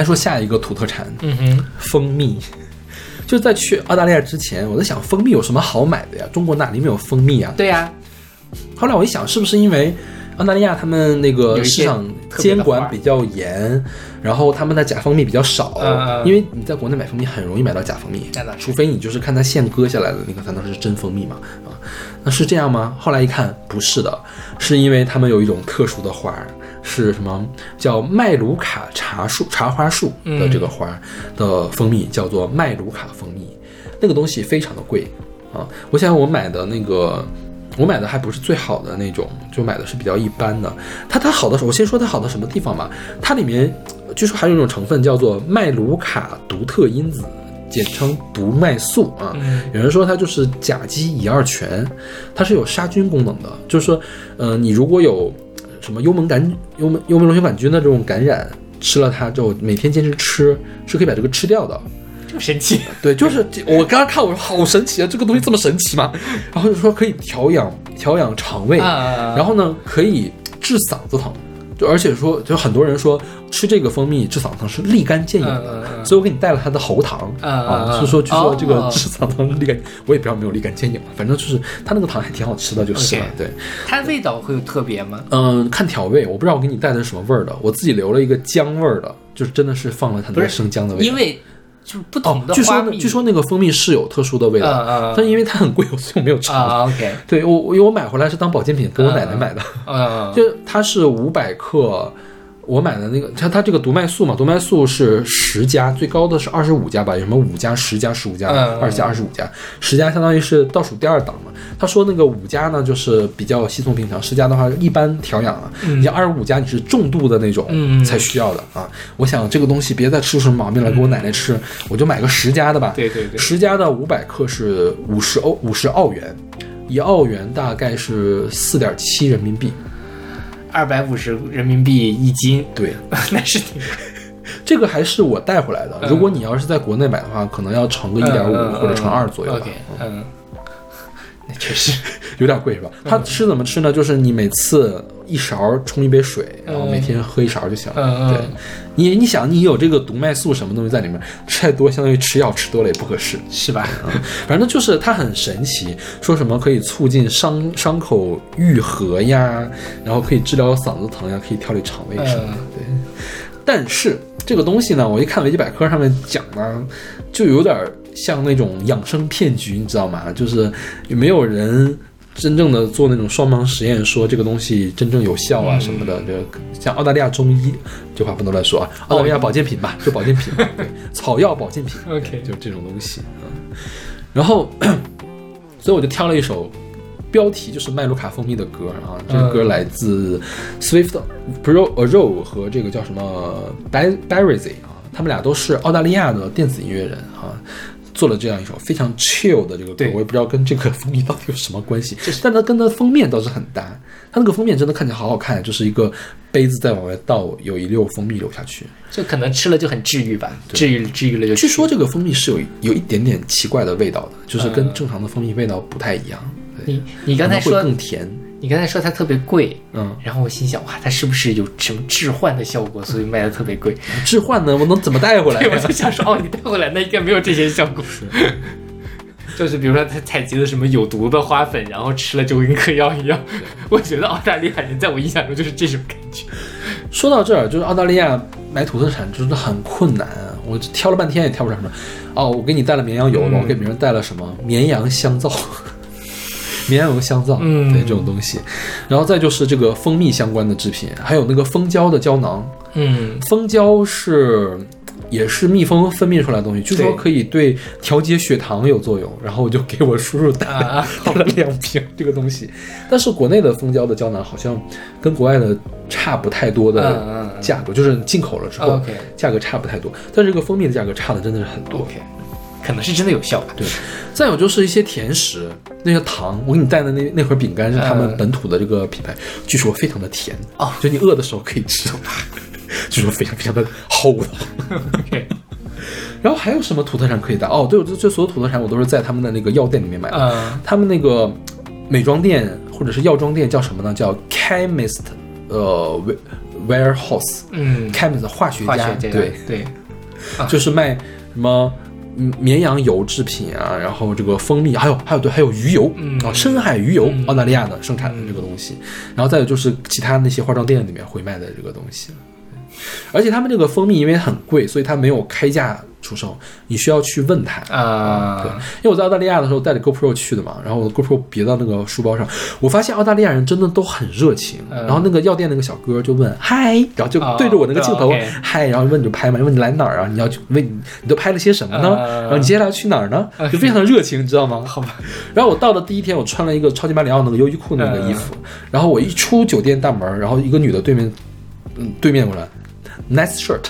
C: 来说下一个土特产，
B: 嗯哼，
C: 蜂蜜。就在去澳大利亚之前，我在想蜂蜜有什么好买的呀？中国哪里没有蜂蜜啊？
B: 对呀、
C: 后来我一想，是不是因为澳大利亚他们那个市场监管比较严，然后他们的假蜂蜜比较少，因为你在国内买蜂蜜很容易买到假蜂蜜除非你就是看它现割下来的那个才能是真蜂蜜嘛啊，那是这样吗？后来一看不是的，是因为他们有一种特殊的花儿，是什么叫麦卢卡茶树茶花树的这个花的蜂蜜，叫做麦卢卡蜂蜜，那个东西非常的贵啊，我想我买的那个。我买的还不是最好的那种，就买的是比较一般的。它它好的时候，我先说它好的什么地方吧。它里面呃据说还有一种成分叫做麦卢卡独特因子，简称毒麦素啊。有人说它就是甲基乙二醛，它是有杀菌功能的。就是说，呃，你如果有什么幽门杆、幽门幽门螺旋杆菌的这种感染，吃了它之后，每天坚持吃，是可以把这个吃掉的。
B: 这么神奇，(laughs)
C: 对，就是我刚刚看，我说好神奇啊，这个东西这么神奇吗？(laughs) 然后就说可以调养调养肠胃，
B: 啊
C: 然后呢可以治嗓子疼，就而且说就很多人说吃这个蜂蜜治嗓子疼是立竿见影的，所以我给你带了它的喉糖啊，
B: 嗯
C: 是说据说这个
B: 哦
C: 治嗓子疼立竿，我也不知道有没有立竿见影，反正就是它那个糖还挺好吃的，就是了对。
B: 它味道会有特别吗？
C: 嗯，看调味，我不知道我给你带的是什么味儿的，我自己留了一个姜味儿的，就是真的是放了很多
B: 不是
C: 生姜的味道。
B: 因为就是不
C: 哦
B: 同，的
C: 据说据说那个蜂蜜是有特殊的味道，但因为它很贵，所以我没有尝。
B: 啊，OK，
C: 对我，我因为我买回来是当保健品给我奶奶买的，
B: 嗯，(laughs)
C: 就它是五百克，我买的那个它它这个毒麦素嘛，毒麦素是十加，最高的是二十五加吧，有什么五加、十加、十五加、二十加、二十五加，十加相当于是倒数第二档嘛。他说那个五加呢，就是比较稀松平常，十加的话一般调养啊，你像二十五加你是重度的那种
B: 嗯
C: 才需要的啊。我想这个东西别再吃出什么毛病了给我奶奶吃，我就买个十加的吧。
B: 对对对
C: 十加的五百克是五十欧五十澳元，一澳元大概是四点七人民币。
B: 二百五十人民币一斤，
C: 对，(laughs)
B: 那是挺
C: 这个还是我带回来的。
B: 嗯。
C: 如果你要是在国内买的话，可能要乘个一点五或者乘二左右
B: 嗯，(laughs) 那确实，
C: 有点贵是吧？它吃怎么吃呢？就是你每次一勺冲一杯水，然后每天喝一勺就行了。对，你你想，你有这个毒麦素什么东西在里面，吃太多相当于吃药吃多了也不合适。
B: 是吧？
C: 反正就是它很神奇，说什么可以促进伤伤口愈合呀，然后可以治疗嗓子疼呀，可以调理肠胃什么的。
B: 嗯
C: 对，但是这个东西呢，我一看维基百科上面讲呢，就有点像那种养生骗局，你知道吗？就是也没有人。真正的做那种双盲实验，说这个东西真正有效啊什么的，就像澳大利亚中医，这话不能乱说啊。澳大利亚保健品吧，就保健品，(laughs) 对，草药保健品
B: OK
C: 就这种东西。嗯，然后，(clears throat) 所以我就挑了一首标题就是麦卢卡蜂蜜的歌啊，这个歌来自 Swift Bro a r o 和这个叫什么 Barrizy 啊，他们俩都是澳大利亚的电子音乐人啊。做了这样一首非常 chill 的这个歌，
B: 对。
C: 我也不知道跟这个蜂蜜到底有什么关系，但它跟它封面倒是很搭。它那个封面真的看起来好好看，就是一个杯子在往外倒，有一溜蜂蜜流下去。
B: 就可能吃了就很治愈吧，治愈治愈了就
C: 据说这个蜂蜜是有有一点点奇怪的味道的，就是跟
B: 嗯
C: 正常的蜂蜜味道不太一样。对。
B: 你你刚才说
C: 更甜，
B: 你刚才说它特别贵，
C: 嗯，
B: 然后我心想哇，它是不是有什么置换的效果，所以卖的特别贵？(laughs)
C: 置换呢，我能怎么带回来
B: 对，我
C: 呀？
B: 就想说哦，你带回来那应该没有这些效果。(laughs) 就是比如说它采集的什么有毒的花粉，然后吃了就跟嗑药一样。我觉得澳大利亚人在我印象中就是这种感觉。
C: 说到这儿，就是澳大利亚买土特产真的很困难，我挑了半天也挑不出来什么。哦，我给你带了绵羊油，
B: 嗯
C: 我给别人带了什么绵羊香皂。绵羊油香皂，
B: 嗯。
C: 对这种东西，然后再就是这个蜂蜜相关的制品，还有那个蜂胶的胶囊，
B: 嗯，
C: 蜂胶是也是蜜蜂分泌出来的东西，据说可以对调节血糖有作用。然后我就给我叔叔带了、两瓶这个东西，但是国内的蜂胶的胶囊好像跟国外的差不太多的
B: 嗯
C: 价格，就是进口了之后价格差不太多，但这个蜂蜜的价格差的真的是很多。
B: 可能是真的有效吧。
C: 对，再有就是一些甜食，那个糖，我给你带的那那盒饼干是他们
B: 嗯
C: 本土的这个品牌，据说非常的甜。
B: 哦。
C: 就你饿的时候可以吃，(laughs) 据说非常非常的齁的。(laughs) 然后还有什么土特产可以带？哦，对，我这这所有土特产我都是在他们的那个药店里面买的。
B: 嗯。
C: 他们那个美妆店或者是药妆店叫什么呢？叫 chemist，呃 wa- warehouse，
B: 嗯
C: ，chemist 化学家，对，
B: 对，
C: 就是卖什么嗯绵羊油制品啊，然后这个蜂蜜，还有还有对，还有鱼油，
B: 嗯。
C: 啊，深海鱼油，
B: 嗯。
C: 澳大利亚的生产的这个东西，然后再有就是其他那些化妆店里面会卖的这个东西，而且他们这个蜂蜜因为很贵，所以它没有开价出售，你需要去问他。
B: 啊，
C: 对，因为我在澳大利亚的时候带着 GoPro 去的嘛，然后我的 GoPro 别到那个书包上，我发现澳大利亚人真的都很热情。
B: 嗯
C: 然后那个药店那个小哥就问嗨，然后就
B: 哦
C: 对着我那个镜头嗨，然后问你就拍嘛，问你来哪儿啊？你要去问你你都拍了些什么呢？
B: 嗯
C: 然后你接下来要去哪儿呢？就非常的热情，你知道吗？(laughs)
B: 好吧，
C: 然后我到的第一天，我穿了一个超级马里奥那个优衣库那个衣服，然后我一出酒店大门，然后一个女的对面，嗯，对面过来，nice shirt。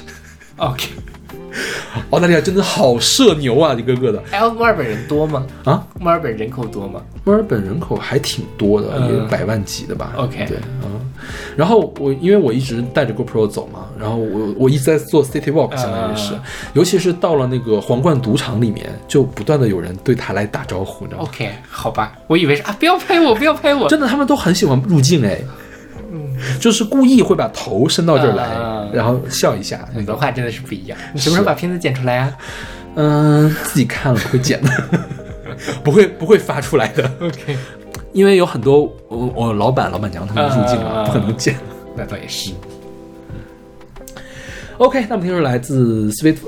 B: OK，
C: 澳大利亚真的好社牛啊，一个个的
B: 哎，墨尔本人多吗？
C: 啊！
B: 墨尔本人口多吗？
C: 墨尔本人口还挺多的，
B: 嗯
C: 也百万级的吧。
B: OK
C: 对，嗯。然后我因为我一直带着 GoPro 走嘛，然后我我一直在做 City Walk，相当于是，
B: 嗯
C: 尤其是到了那个皇冠赌场里面，就不断的有人对他来打招呼，你知道吗
B: ？OK，好吧，我以为是啊，不要拍我，不要拍我。
C: 真的，他们都很喜欢入境哎，就是故意会把头伸到这儿来，
B: 嗯
C: 然后笑一下。
B: 文化真的是不一样。你什么时候把片子剪出来啊
C: 嗯，自己看了不会剪的，(laughs) 不会不会发出来的
B: ，？OK，
C: 因为有很多我我老板老板娘他们入境了，
B: 嗯
C: 不可能剪。
B: 那倒也是。
C: OK，那么听说来自 Swift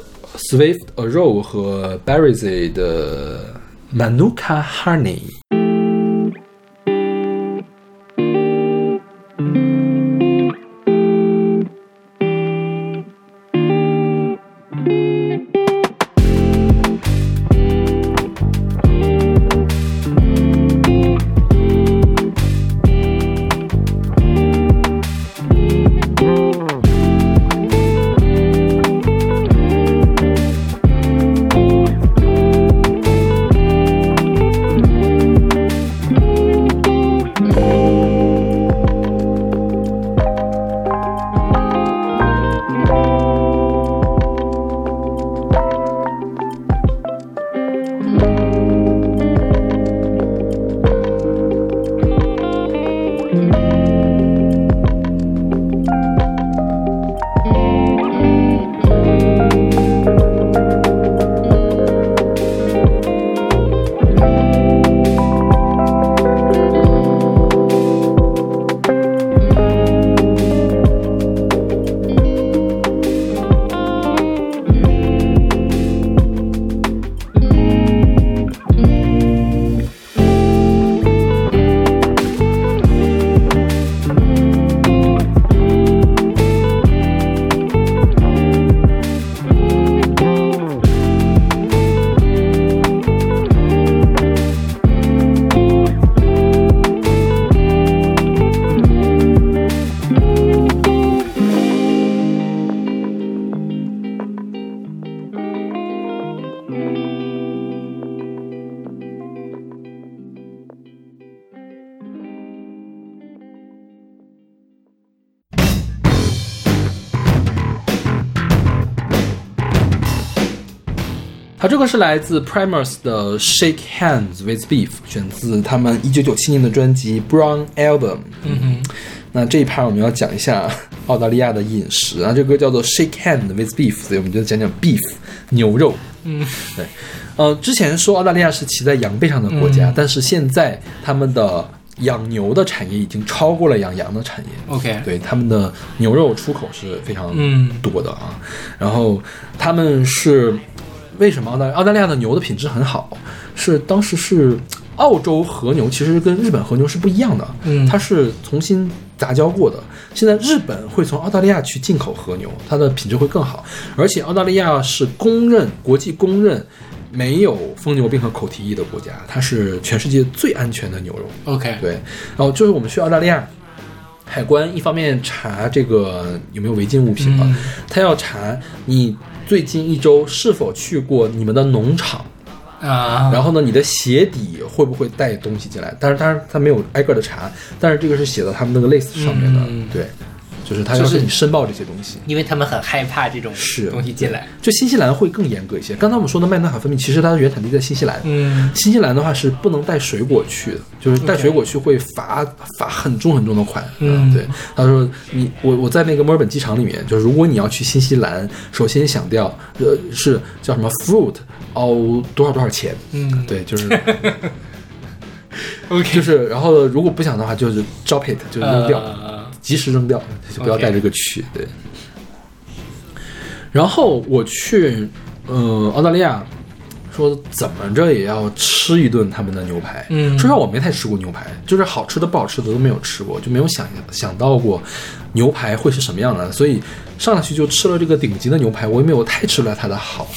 C: Swift Arrow 和 b a r r y z 的 Manuka Honey。个是来自 Primus 的 Shake Hands with Beef，选自他们一九九七年的专辑 Brown Album。
B: 嗯哼，
C: 那这一趴我们要讲一下澳大利亚的饮食啊，这歌叫做 Shake Hand with Beef，所以我们就讲讲 beef 牛肉。
B: 嗯，
C: 对，呃，之前说澳大利亚是骑在羊背上的国家，
B: 嗯
C: 但是现在他们的养牛的产业已经超过了养羊的产业。
B: OK，
C: 对，他们的牛肉出口是非常
B: 嗯
C: 多的啊。然后他们是为什么澳大澳大利亚的牛的品质很好？是当时是澳洲和牛，其实跟日本和牛是不一样的，
B: 嗯
C: 它是重新杂交过的。现在日本会从澳大利亚去进口和牛，它的品质会更好，而且澳大利亚是公认国际公认。没有疯牛病和口蹄疫的国家，它是全世界最安全的牛肉。
B: OK，
C: 对，然后就是我们去澳大利亚，海关一方面查这个有没有违禁物品嘛，
B: 嗯
C: 他要查你最近一周是否去过你们的农场，
B: 啊，
C: 然后呢，你的鞋底会不会带东西进来？但是当然他没有挨个的查，但是这个是写到他们那个 list 上面的，
B: 嗯
C: 对。就是他要
B: 就是
C: 跟你申报这些东西。
B: 因为他们很害怕这种
C: 是
B: 东西进来。
C: 就新西兰会更严格一些。刚才我们说的麦纳海蜂蜜，其实它的原产地在新西兰。
B: 嗯
C: 新西兰的话是不能带水果去的，就是带水果去会罚罚很重很重的款。
B: 嗯
C: 对。他说你我我在那个墨尔本机场里面，就是如果你要去新西兰，首先想掉呃是叫什么 fruit 哦多少多少钱。
B: 嗯
C: 对，就是，(laughs)
B: OK，
C: 就是，然后如果不想的话，就是 drop it，就是扔掉。
B: 呃
C: 及时扔掉，就不要带这个去。对。然后我去，呃，澳大利亚，说怎么着也要吃一顿他们的牛排。
B: 嗯
C: 说实话，我没太吃过牛排，就是好吃的不好吃的都没有吃过，就没有想想到过牛排会是什么样的，所以上来去就吃了这个顶级的牛排，我也没有太吃出来它的好。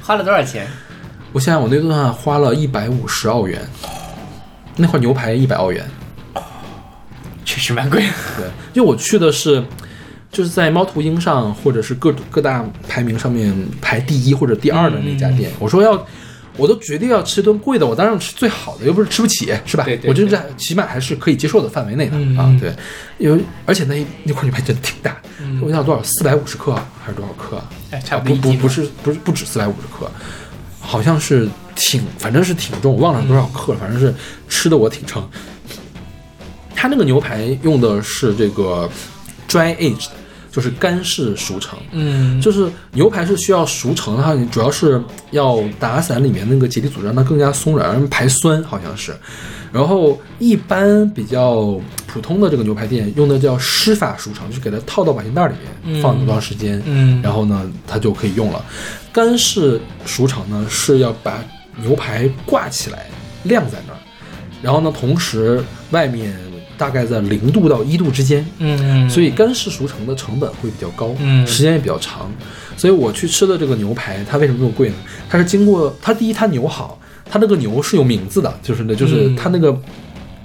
B: 花了多少钱？
C: 我想想，我那顿饭花了一百五十澳元，那块牛排一百澳元。
B: 确实蛮贵的。
C: 对，因为我去的是，就是在猫头鹰上或者是各各大排名上面排第一或者第二的那家店。我说要，我都决定要吃顿贵的，我当然吃最好的，又不是吃不起，是吧？
B: 对对
C: 我觉得在起码还是可以接受的范围内的、
B: 嗯
C: 啊。对，因为而且那那块牛排真的挺大，我想多少四百五十克啊还是多少克啊？
B: 哎差
C: 啊
B: 不多
C: 不不不是不是不止四百五十克，好像是挺反正是挺重，我忘了多少克了，反正是吃的我挺撑。它那个牛排用的是这个 dry aged，就是干式熟成。
B: 嗯，
C: 就是牛排是需要熟成的话，你主要是要打散里面那个结缔组织，让它更加松软，让它排酸，好像是。然后一般比较普通的这个牛排店用的叫湿法熟成，就是给它套到保鲜袋里面，
B: 嗯
C: 放多长时间，
B: 嗯
C: 然后呢它就可以用了。干式熟成呢是要把牛排挂起来晾在那儿，然后呢同时外面大概在零度到一度之间，
B: 嗯，
C: 所以干式熟成的成本会比较高，
B: 嗯。
C: 时间也比较长，所以我去吃的这个牛排，它为什么这么贵呢？它是经过它第一，它牛好，它那个牛是有名字的，就是呢，就是
B: 嗯。
C: 它那个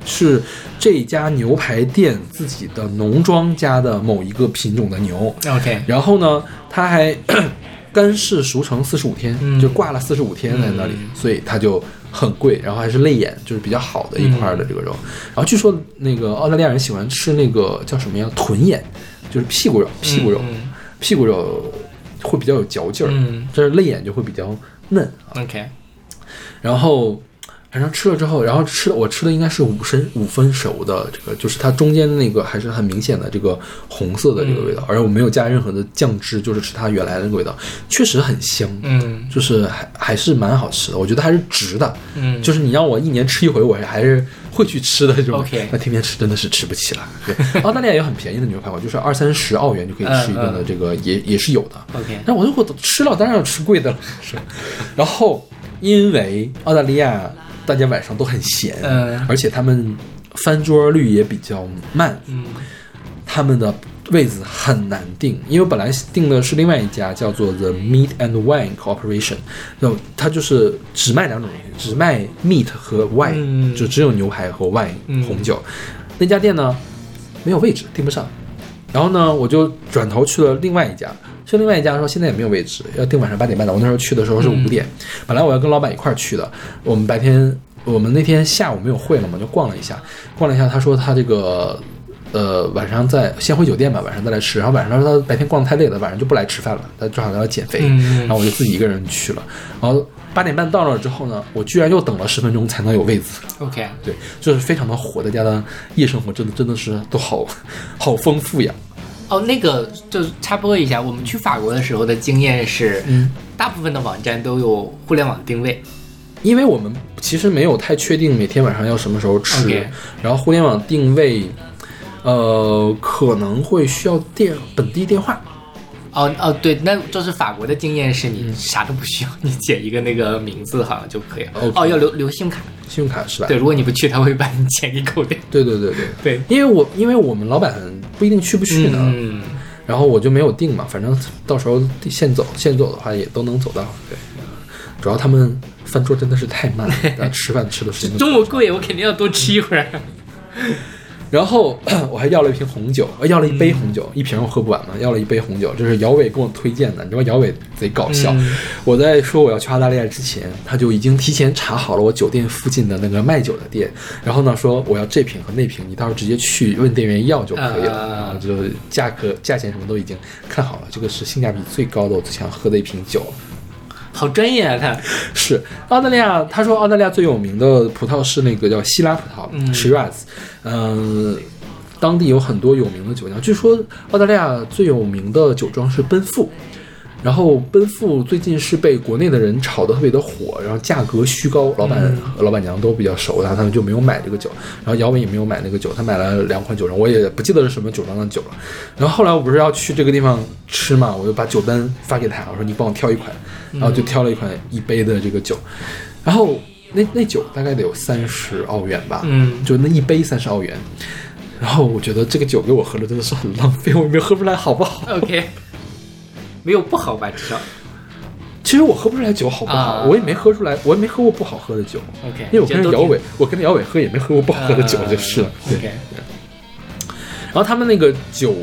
C: 是这家牛排店自己的农庄家的某一个品种的牛
B: ，OK，
C: 然后呢，它还 (coughs) 干式熟成四十五天，
B: 嗯。
C: 就挂了四十五天在那里，
B: 嗯。
C: 所以它就很贵，然后还是肋眼，就是比较好的一块的这个肉。然后据说那个澳大利亚人喜欢吃那个叫什么呀？臀眼，就是屁股肉，屁股肉，
B: 嗯
C: 屁股肉会比较有嚼劲儿，
B: 嗯
C: 这是肋眼就会比较嫩啊。
B: ，OK，
C: 然后反正吃了之后，然后吃的我吃的应该是五分五分熟的这个，就是它中间那个还是很明显的这个红色的这个味道，而且我没有加任何的酱汁，就是吃它原来的那个味道，确实很香，
B: 嗯
C: 就是还还是蛮好吃的，我觉得还是值的，
B: 嗯，
C: 就是你让我一年吃一回，我还是会去吃的这种。
B: OK
C: 那天天吃真的是吃不起了。对，澳大利亚有很便宜的牛排馆，就是二三十澳元就可以吃一顿的，这个也也是有的。
B: OK，
C: 但我如果吃了，当然要吃贵的了，是？然后因为澳大利亚大家晚上都很闲，
B: 嗯
C: 而且他们翻桌率也比较慢，
B: 嗯
C: 他们的位子很难定，因为本来定的是另外一家叫做 The Meat and Wine Corporation，就它就是只卖两种东西，只卖 meat 和 wine，、
B: 嗯
C: 就只有牛排和 wine、
B: 嗯
C: 红酒。那家店呢没有位置，订不上。然后呢，我就转头去了另外一家，去另外一家说现在也没有位置，要订晚上八点半的。我那时候去的时候是
B: 嗯
C: 五点，本来我要跟老板一块儿去的。我们白天我们那天下午没有会了嘛，就逛了一下，逛了一下。他说他这个呃晚上在先回酒店吧，晚上再来吃。然后晚上他说他白天逛得太累了，晚上就不来吃饭了，他正好要减肥。
B: 嗯
C: 然后我就自己一个人去了。然后八点半到了之后呢，我居然又等了十分钟才能有位子。
B: ，OK，
C: 对，就是非常的火，大家的夜生活真的真的是都好好丰富呀。
B: 哦，那个就插播一下，我们去法国的时候的经验是，
C: 嗯，
B: 大部分的网站都有互联网定位，
C: 因为我们其实没有太确定每天晚上要什么时候吃然后互联网定位，呃，可能会需要电本地电话。
B: 哦哦，对，那就是法国的经验是你啥都不需要，(laughs) 你写一个那个名字好像就可以了。
C: OK
B: 哦，要留留信用卡，
C: 信用卡是吧？
B: 对，如果你不去，他会把你钱给扣掉。
C: 对对对对
B: 对，
C: 因为我因为我们老板不一定去不去呢，
B: 嗯，
C: 然后我就没有定嘛，反正到时候现走现走的话也都能走到。对，主要他们饭桌真的是太慢了，(laughs) 吃饭吃的时间都
B: 这么贵，我肯定要多吃一会儿。(laughs)
C: 然后 (clears throat) 我还要了一瓶红酒，呃要了一杯红酒，一瓶我喝不完嘛，要了一杯红酒，这是姚伟给我推荐的。你知道姚伟贼搞笑，
B: 嗯
C: 我在说我要去澳大利亚之前，他就已经提前查好了我酒店附近的那个卖酒的店，然后呢说我要这瓶和那瓶，你到时候直接去问店员要就可以了，
B: 啊
C: 然后就价格、价钱什么都已经看好了，这个是性价比最高的我最想喝的一瓶酒。
B: 好专业啊，他。
C: 是澳大利亚，他说澳大利亚最有名的葡萄是那个叫希拉葡萄
B: 嗯
C: Shiraz，嗯、当地有很多有名的酒酿。据说澳大利亚最有名的酒庄是奔富，然后奔富最近是被国内的人炒得特别的火，然后价格虚高，老板和老板娘都比较熟，然后他们就没有买这个酒。然后姚伟也没有买那个酒，他买了两款酒庄，我也不记得是什么酒庄的酒了。然后后来我不是要去这个地方吃嘛，我就把酒单发给他，我说你帮我挑一款，然后就挑了一款一杯的这个酒，然后那那酒大概得有三十澳元吧，
B: 嗯
C: 就那一杯三十澳元。然后我觉得这个酒给我喝了真的是很浪费，我也没有喝不出来好不好
B: ？OK，(laughs) 没有不好吧？至少
C: 其实我喝不出来酒好不好，
B: 啊
C: 我也没喝出来，我也没喝过不好喝的酒
B: ，OK，
C: 因为我跟姚伟，我跟着姚伟喝也没喝过不好喝的酒就是
B: OK，
C: 然后他们那个酒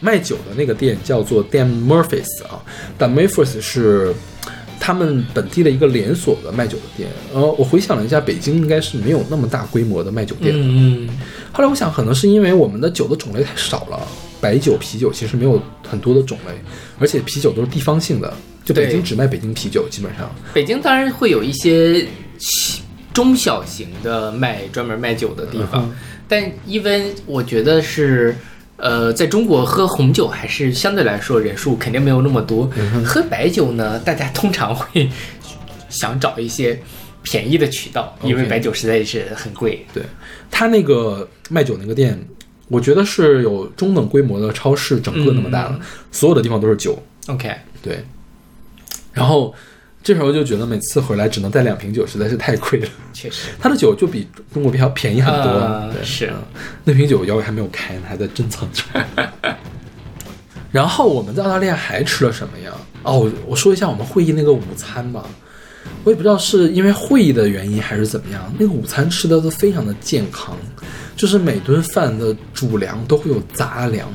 C: 卖酒的那个店叫做 Dan Murphys 啊，Dan Murphys 是他们本地的一个连锁的卖酒的店。然后我回想了一下，北京应该是没有那么大规模的卖酒店的。
B: 嗯嗯
C: 后来我想，可能是因为我们的酒的种类太少了，白酒、啤酒其实没有很多的种类，而且啤酒都是地方性的，就北京只卖北京啤酒，基本上。
B: 北京当然会有一些小中小型的卖专门卖酒的地方，但因为我觉得是。呃，在中国喝红酒还是相对来说人数肯定没有那么多。喝白酒呢，大家通常会想找一些便宜的渠道，因为白酒实在是很贵。
C: 对他那个卖酒那个店，我觉得是有中等规模的超市，整个那么大了，所有的地方都是酒。
B: OK，
C: 对，然后这时候就觉得每次回来只能带两瓶酒，实在是太贵了。
B: 确实，(laughs)
C: 他的酒就比中国比较便宜很多，对，
B: 呃是
C: 嗯那瓶酒姚伟还没有开呢，还在珍藏着。(laughs) 然后我们在澳大利亚还吃了什么呀？哦，我我说一下我们会议那个午餐吧。我也不知道是因为会议的原因还是怎么样，那个午餐吃的都非常的健康，就是每顿饭的主粮都会有杂粮。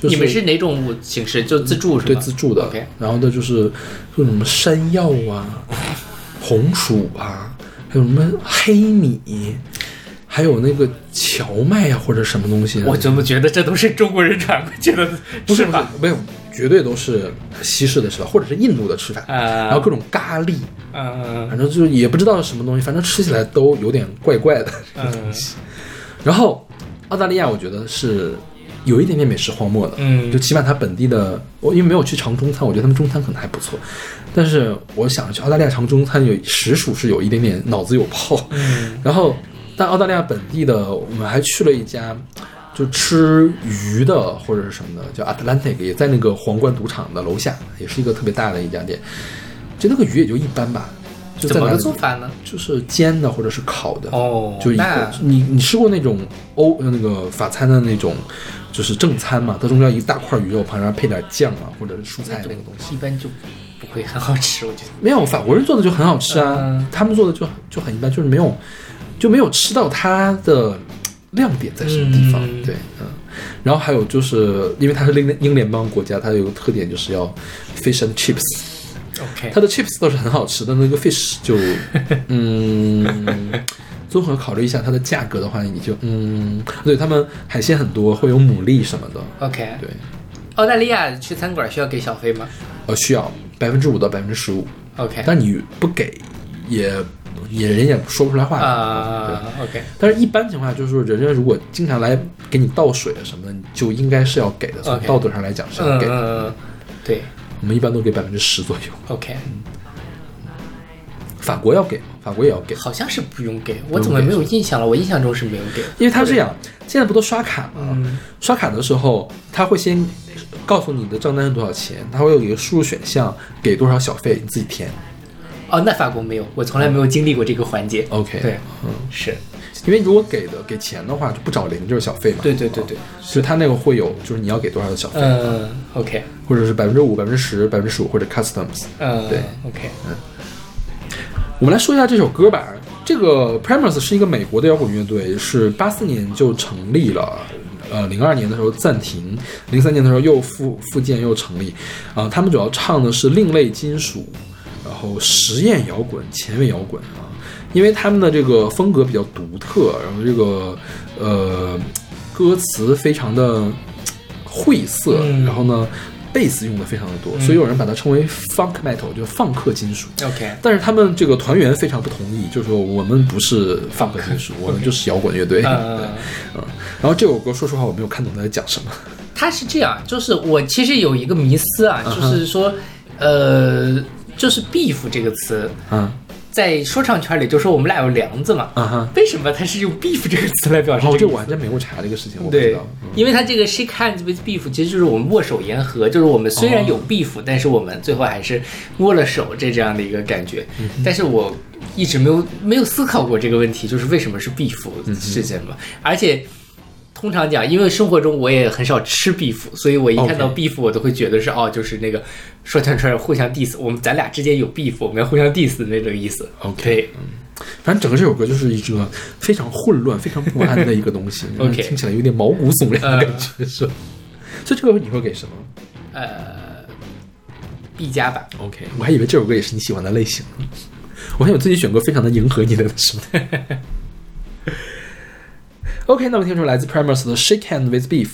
C: 就是、
B: 你们是哪种形式？就自助是
C: 吧
B: 对？
C: 自助的
B: OK，
C: 然后的就是就什么山药啊、(laughs) 红薯啊，还有什么黑米，还有那个荞麦呀、或者什么东西。
B: 我怎么觉得这都是中国人传过去的
C: 不是
B: 吃法？
C: 没有，绝对都是西式的吃法，或者是印度的吃法，
B: 啊
C: 然后各种咖喱，
B: 嗯
C: 反正就是也不知道是什么东西，反正吃起来都有点怪怪的。
B: 嗯
C: 然后澳大利亚，我觉得是有一点点美食荒漠的，
B: 嗯
C: 就起码它本地的，我因为没有去尝中餐，我觉得他们中餐可能还不错，但是我想去澳大利亚尝中餐有实属是有一点点脑子有泡，
B: 嗯 (laughs)
C: 然后但澳大利亚本地的，我们还去了一家。就吃鱼的或者是什么的，叫 Atlantic，也在那个皇冠赌场的楼下，也是一个特别大的一家店。就那个鱼也就一般吧，就
B: 怎么个
C: 在哪
B: 做法呢？
C: 就是煎的或者是烤的。
B: 哦
C: 就一个你你吃过那种欧呃那个法餐的那种，就是正餐嘛？它中间一大块鱼肉，旁边配点酱啊，或者是蔬菜那个东西。
B: 一般就不会很好吃，我觉得。
C: 没有法国人做的就很好吃啊，
B: 嗯
C: 他们做的就就很一般，就是没有就没有吃到它的亮点在什么地方。
B: 嗯
C: 对，嗯。然后还有就是因为它是英英联邦国家，它有个特点就是要 fish and chips。
B: OK，
C: 它的 chips 倒是很好吃但，那个 fish 就，嗯，综合考虑一下它的价格的话，你就嗯，对他们海鲜很多，会有牡蛎什么的
B: ，OK，
C: 对，
B: 澳大利亚去餐馆需要给小费吗？
C: 呃，需要百分之五到百分之十五
B: ，？OK，
C: 但你不给也也人也说不出来话。
B: 啊，OK，
C: 但是一般情况下，就是说人家如果经常来给你倒水啊什么的，你就应该是要给的，从道德上来讲是要
B: 嗯
C: 给的。
B: 嗯，嗯对。
C: 我们一般都给百分之十左右
B: ，，OK，
C: 法国要给吗？法国也要给。
B: 好像是不用给，我怎么没有印象了？我印象中是没有给，
C: 因为它是这样，现在不都刷卡吗？
B: 嗯
C: 刷卡的时候，他会先告诉你的账单是多少钱，他会有一个输入选项，给多少小费，你自己填。
B: 哦，那法国没有，我从来没有经历过这个环节。
C: OK，
B: 对，
C: 嗯，
B: 是，
C: 因为如果给的给钱的话，就不找零就是小费嘛。
B: 对对对对，
C: 所以他那个会有，就是你要给多少的小费，
B: 嗯，OK，
C: 或者是百分之五、百分之十、百分之十五或者 customs。
B: 嗯，
C: 对
B: ，OK，
C: 我们来说一下这首歌吧。这个 Primus 是一个美国的摇滚乐队，是八四年就成立了。呃，零二年的时候暂停，零三年的时候又复复建又成立，啊、他们主要唱的是另类金属，然后实验摇滚、前卫摇滚啊，因为他们的这个风格比较独特，然后这个呃歌词非常的晦涩，
B: 嗯
C: 然后呢贝斯用的非常的多，所以有人把它称为 funk metal，就是放克金属。
B: OK，
C: 但是他们这个团员非常不同意，就是说我们不是放克金属，(laughs) 我们就是摇滚乐队。嗯。然后这首歌，说实话，我没有看懂他在讲什么。
B: 他 (laughs) 是这样，就是我其实有一个迷思啊，
C: 嗯
B: 就是说，呃，就是 beef 这个词，
C: 嗯
B: 在说唱圈里就说我们俩有梁子嘛。为什么他是用 beef 这个词来表示
C: 我还真没有查这个事情，我不知道。嗯，
B: 因为他这个 shake hands with beef 其实就是我们握手言和，就是我们虽然有 beef，、但是我们最后还是握了手这这样的一个感觉。但是我一直没有没有思考过这个问题，就是为什么是 beef 事件嘛？而且通常讲，因为生活中我也很少吃 beef，所以我一看到 beef 我都会觉得是哦，就是那个说唱串互相 diss，我们咱俩之间有 beef，我们要互相 diss 的那种意思。
C: OK
B: 嗯
C: 反正整个这首歌就是一个非常混乱、非常不安的一个东西
B: OK
C: 听起来有点毛骨悚然的感觉，是吧？所以这个你会给什么
B: 呃，B 加吧。
C: ？OK，我还以为这首歌也是你喜欢的类型。我看我自己选歌非常的迎合你的，是 (laughs) 吗 ？OK，那么听出来自 Primus 的《Shake Hand with Beef》。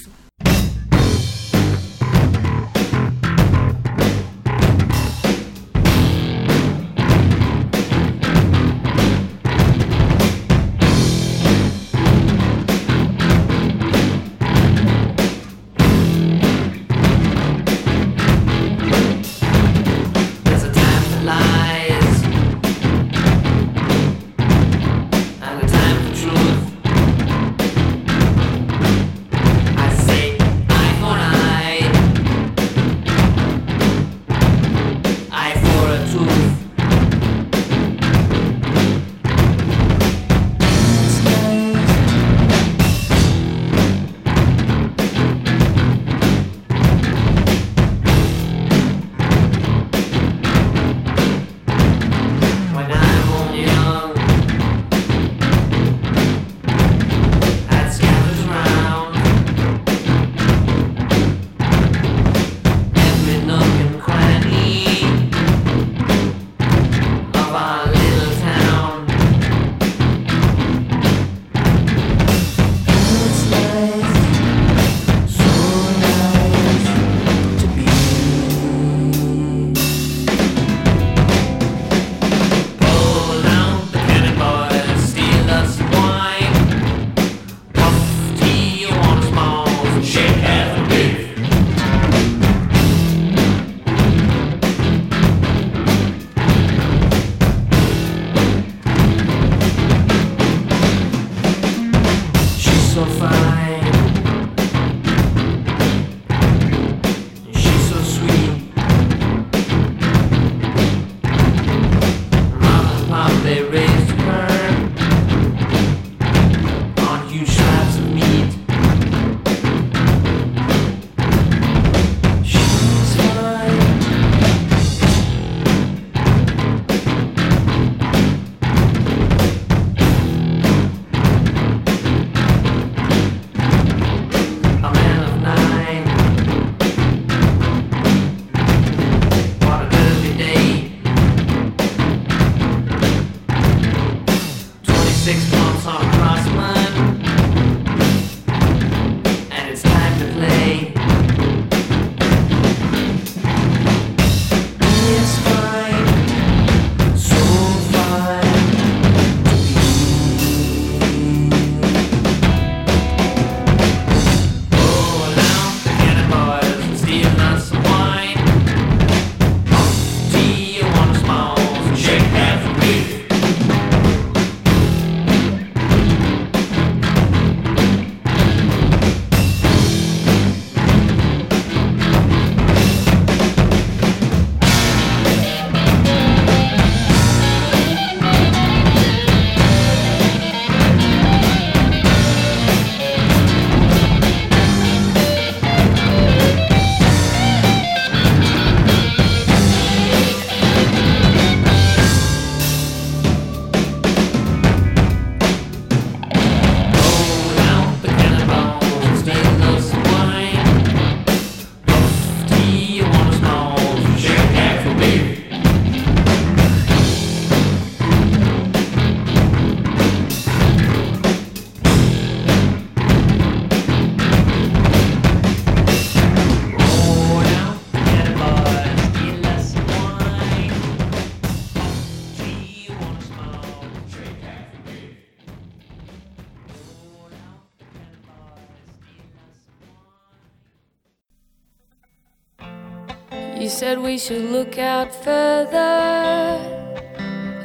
E: we should look out further.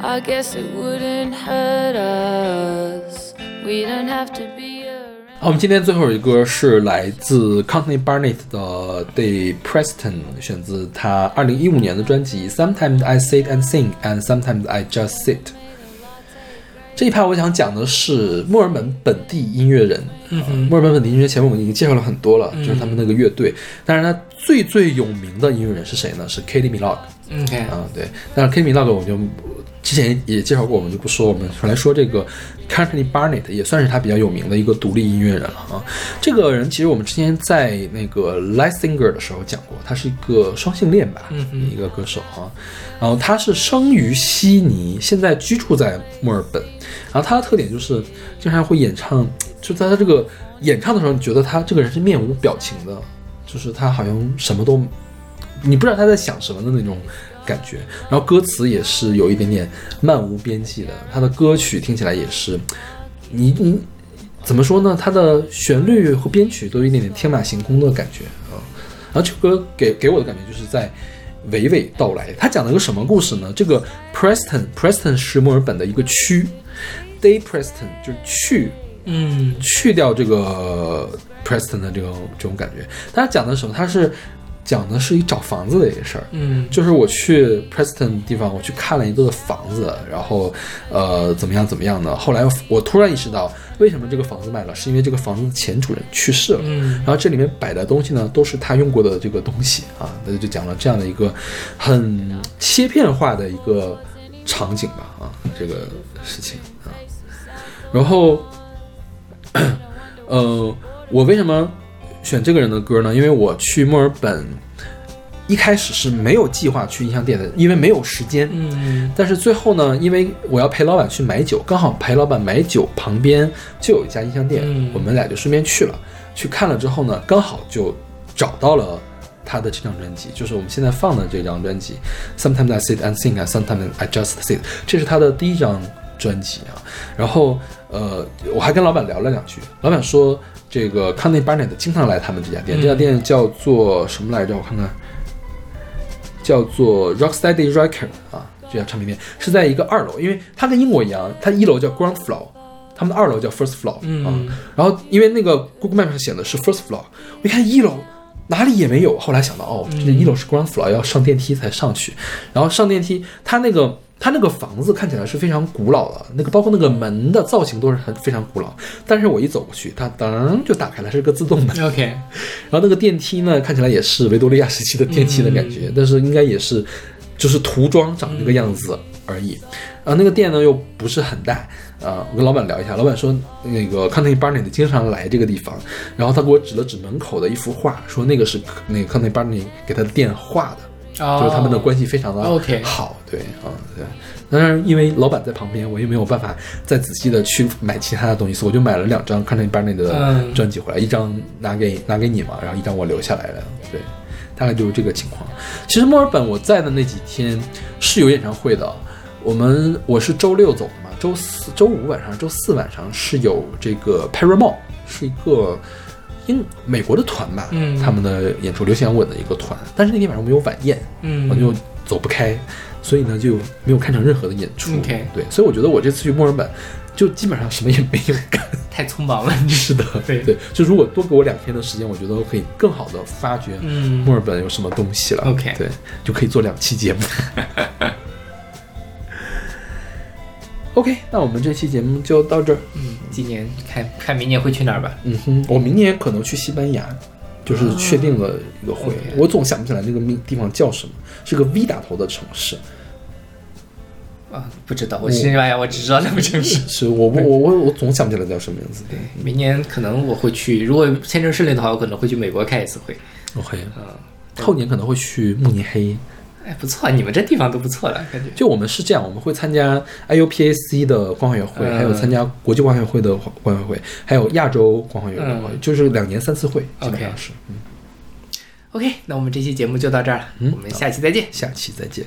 E: I guess it wouldn't hurt us. We don't have to be around.
C: 好，我们今天最后一歌是来自 Courtney Barnett 的 Day Preston，选自他二零一五年的专辑 Sometimes I Sit and Sing and Sometimes I Just Sit。 这一趴我想讲的是墨尔本本地音乐人。嗯哼，墨尔本本地音乐前面我们已经介绍了很多了，就是他们那个乐队。但是呢最最有名的音乐人是谁呢？是 Katie。
B: OK，
C: 啊，对，但是 Katie Minogue 我们就之前也介绍过，我们就不说。我们来说这个 Courtney Barnett，也算是他比较有名的一个独立音乐人了啊。这个人其实我们之前在那个 Light Singer 的时候讲过，他是一个双性恋吧，一个歌手啊。然后他是生于悉尼，现在居住在墨尔本。然后他的特点就是经常会演唱，就在他这个演唱的时候，你觉得他这个人是面无表情的，就是他好像什么都，你不知道他在想什么的那种感觉。然后歌词也是有一点点漫无边际的，他的歌曲听起来也是，你你怎么说呢？他的旋律和编曲都有一点点天马行空的感觉啊。然后这首歌给给我的感觉就是在娓娓道来。他讲了个什么故事呢？这个 Preston Preston 是墨尔本的一个区，Day Preston 就是去
B: 嗯
C: 去掉这个 Preston 的这种这种感觉。他讲的什么？他是讲的是一找房子的一个事儿。
B: 嗯
C: 就是我去 Preston 地方，我去看了一个房子，然后呃怎么样怎么样的。后来我突然意识到，为什么这个房子卖了，是因为这个房子的前主人去世了。
B: 嗯
C: 然后这里面摆的东西呢，都是他用过的这个东西啊，那就讲了这样的一个很切片化的一个场景吧啊，这个事情啊。然后，呃，我为什么选这个人的歌呢？因为我去墨尔本一开始是没有计划去音像店的，因为没有时间。
B: 嗯
C: 但是最后呢，因为我要陪老板去买酒，刚好陪老板买酒旁边就有一家音像店，
B: 嗯
C: 我们俩就顺便去了。去看了之后呢，刚好就找到了他的这张专辑，就是我们现在放的这张专辑《Sometimes I Sit and think, and sometimes I Just Sit》，这是他的第一张专辑啊。然后呃，我还跟老板聊了两句，老板说这个 Connie Barnett 经常来他们这家店，这家店叫做什么来着？我看看。叫做 Rocksteady Record 啊，这家唱片店是在一个二楼，因为它跟英国一样，它一楼叫 Ground Floor，他们的二楼叫 First Floor
B: 嗯
C: 啊。然后因为那个 Google Map 上写的是 First Floor，我一看一楼哪里也没有，后来想到哦，这一楼是 Ground Floor，要上电梯才上去。然后上电梯，它那个它那个房子看起来是非常古老的，那个包括那个门的造型都是很非常古老。但是我一走过去，它噔就打开了，是个自动门。(laughs)
B: OK，
C: 然后那个电梯呢，看起来也是维多利亚时期的电梯的感觉，但是应该也是就是涂装长这个样子而已。啊，那个店呢又不是很大啊。我跟老板聊一下，老板说那个 County Barnett 经常来这个地方，然后他给我指了指门口的一幅画，说那个是那个 County Barnett 给他的店画的。
B: 哦
C: 就是他们的关系非常的
B: OK
C: 好，对啊，对。当然，因为老板在旁边，我也没有办法再仔细的去买其他的东西，所以我就买了两张 County Barnett 的
B: 嗯
C: 专辑回来，一张拿给拿给你嘛，然后一张我留下来了，对，大概就是这个情况。其实墨尔本我在的那几天是有演唱会的，我们我是周六走的嘛，周四周五晚上、周四晚上是有这个 Paramount，是一个英美国的团吧，
B: 嗯
C: 他们的演出流行摇滚的一个团，但是那天晚上我们有晚宴，
B: 嗯
C: 我就走不开，所以呢就没有看成任何的演出。
B: OK
C: 对，所以我觉得我这次去墨尔本就基本上什么也没有干。
B: 太匆忙了，(laughs)
C: 是的，
B: 对
C: 对，就如果多给我两天的时间，我觉得我可以更好的发掘
B: 嗯
C: 墨尔本有什么东西了。
B: OK
C: 对，就可以做两期节目。(laughs) OK，那我们这期节目就到这儿。
B: 嗯，今年看看明年会去哪儿吧。
C: 嗯哼，我明年可能去西班牙，就是确定了一个会。我总想不起来那个地地方叫什么，是个 V 打头的城市。
B: 啊，不知道，我西班牙我只知道那个城市。(laughs)
C: 是我我我我我总想不起来叫什么名字。对
B: 明年可能我会去，如果签证顺利的话，我可能会去美国开一次会。
C: ，OK，
B: 嗯，
C: 后年可能会去慕尼黑。
B: 哎，不错，你们这地方都不错了，感觉。
C: 就我们是这样，我们会参加 IUPAC 的光化学会，
B: 嗯
C: 还有参加国际光化学会的光化学会，还有亚洲光化学会，
B: 嗯
C: 就是两年三次会，基本
B: OK
C: 上是。嗯
B: ，OK，那我们这期节目就到这儿了，
C: 嗯
B: 我们下期再见。
C: 下期再见。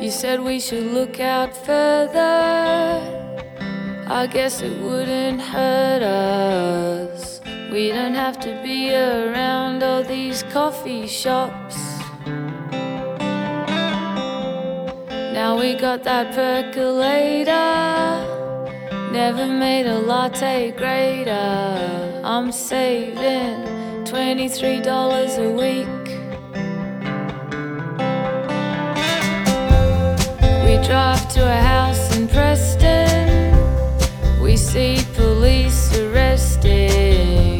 E: You said we should look out further. I guess it wouldn't hurt us. We don't have to be around all these coffee shops. Now we got that percolator. Never made a latte greater. I'm saving $23 a week. We drive to a house in Preston. We see police arresting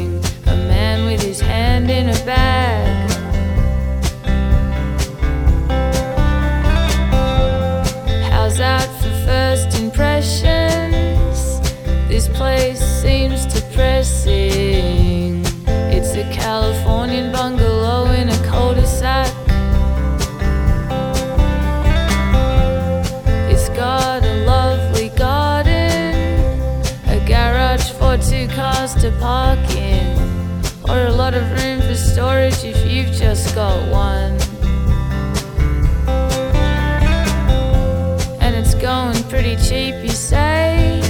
E: How's that for first impressions? This place seems depressing. It's a Californian bungalow in a cul-de-sac. It's got a lovely garden, a garage for two cars to park in, or a lot of room storage if you've just got one. And it's going pretty cheap, you say?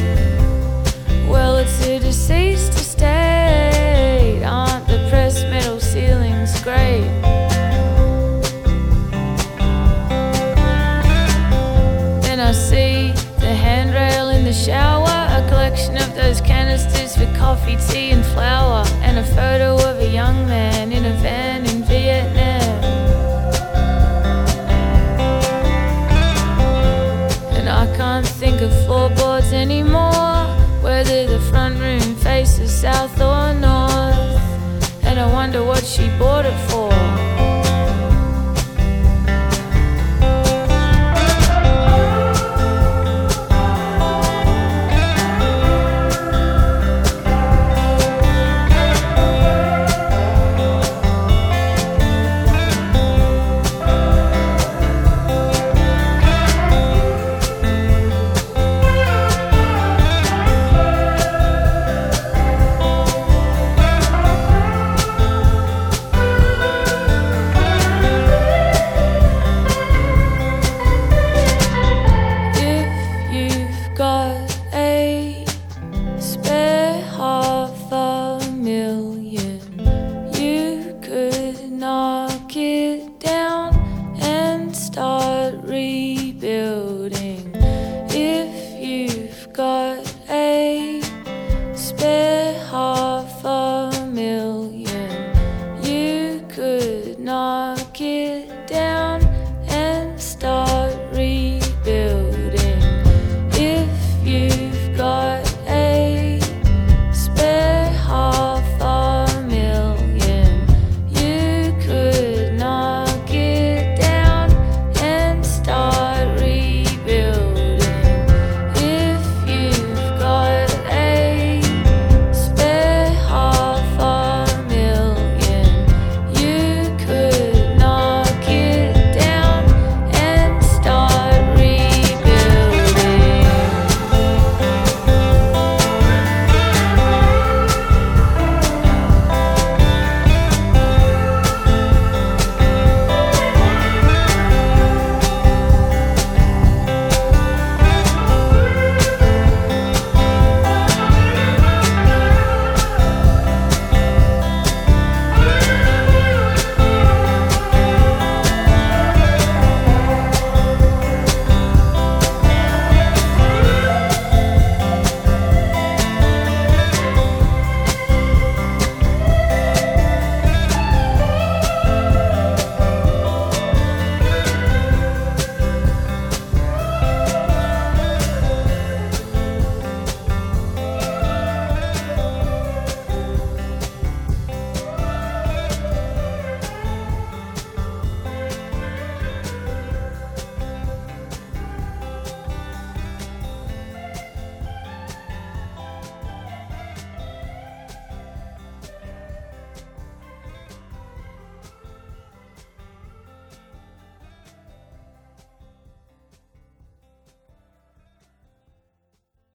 E: Well, it's a deceased estate. Aren't the pressed metal ceilings great? Then I see the handrail in the shower, a collection of those canisters for coffee, tea, and flour, and a photo of a young man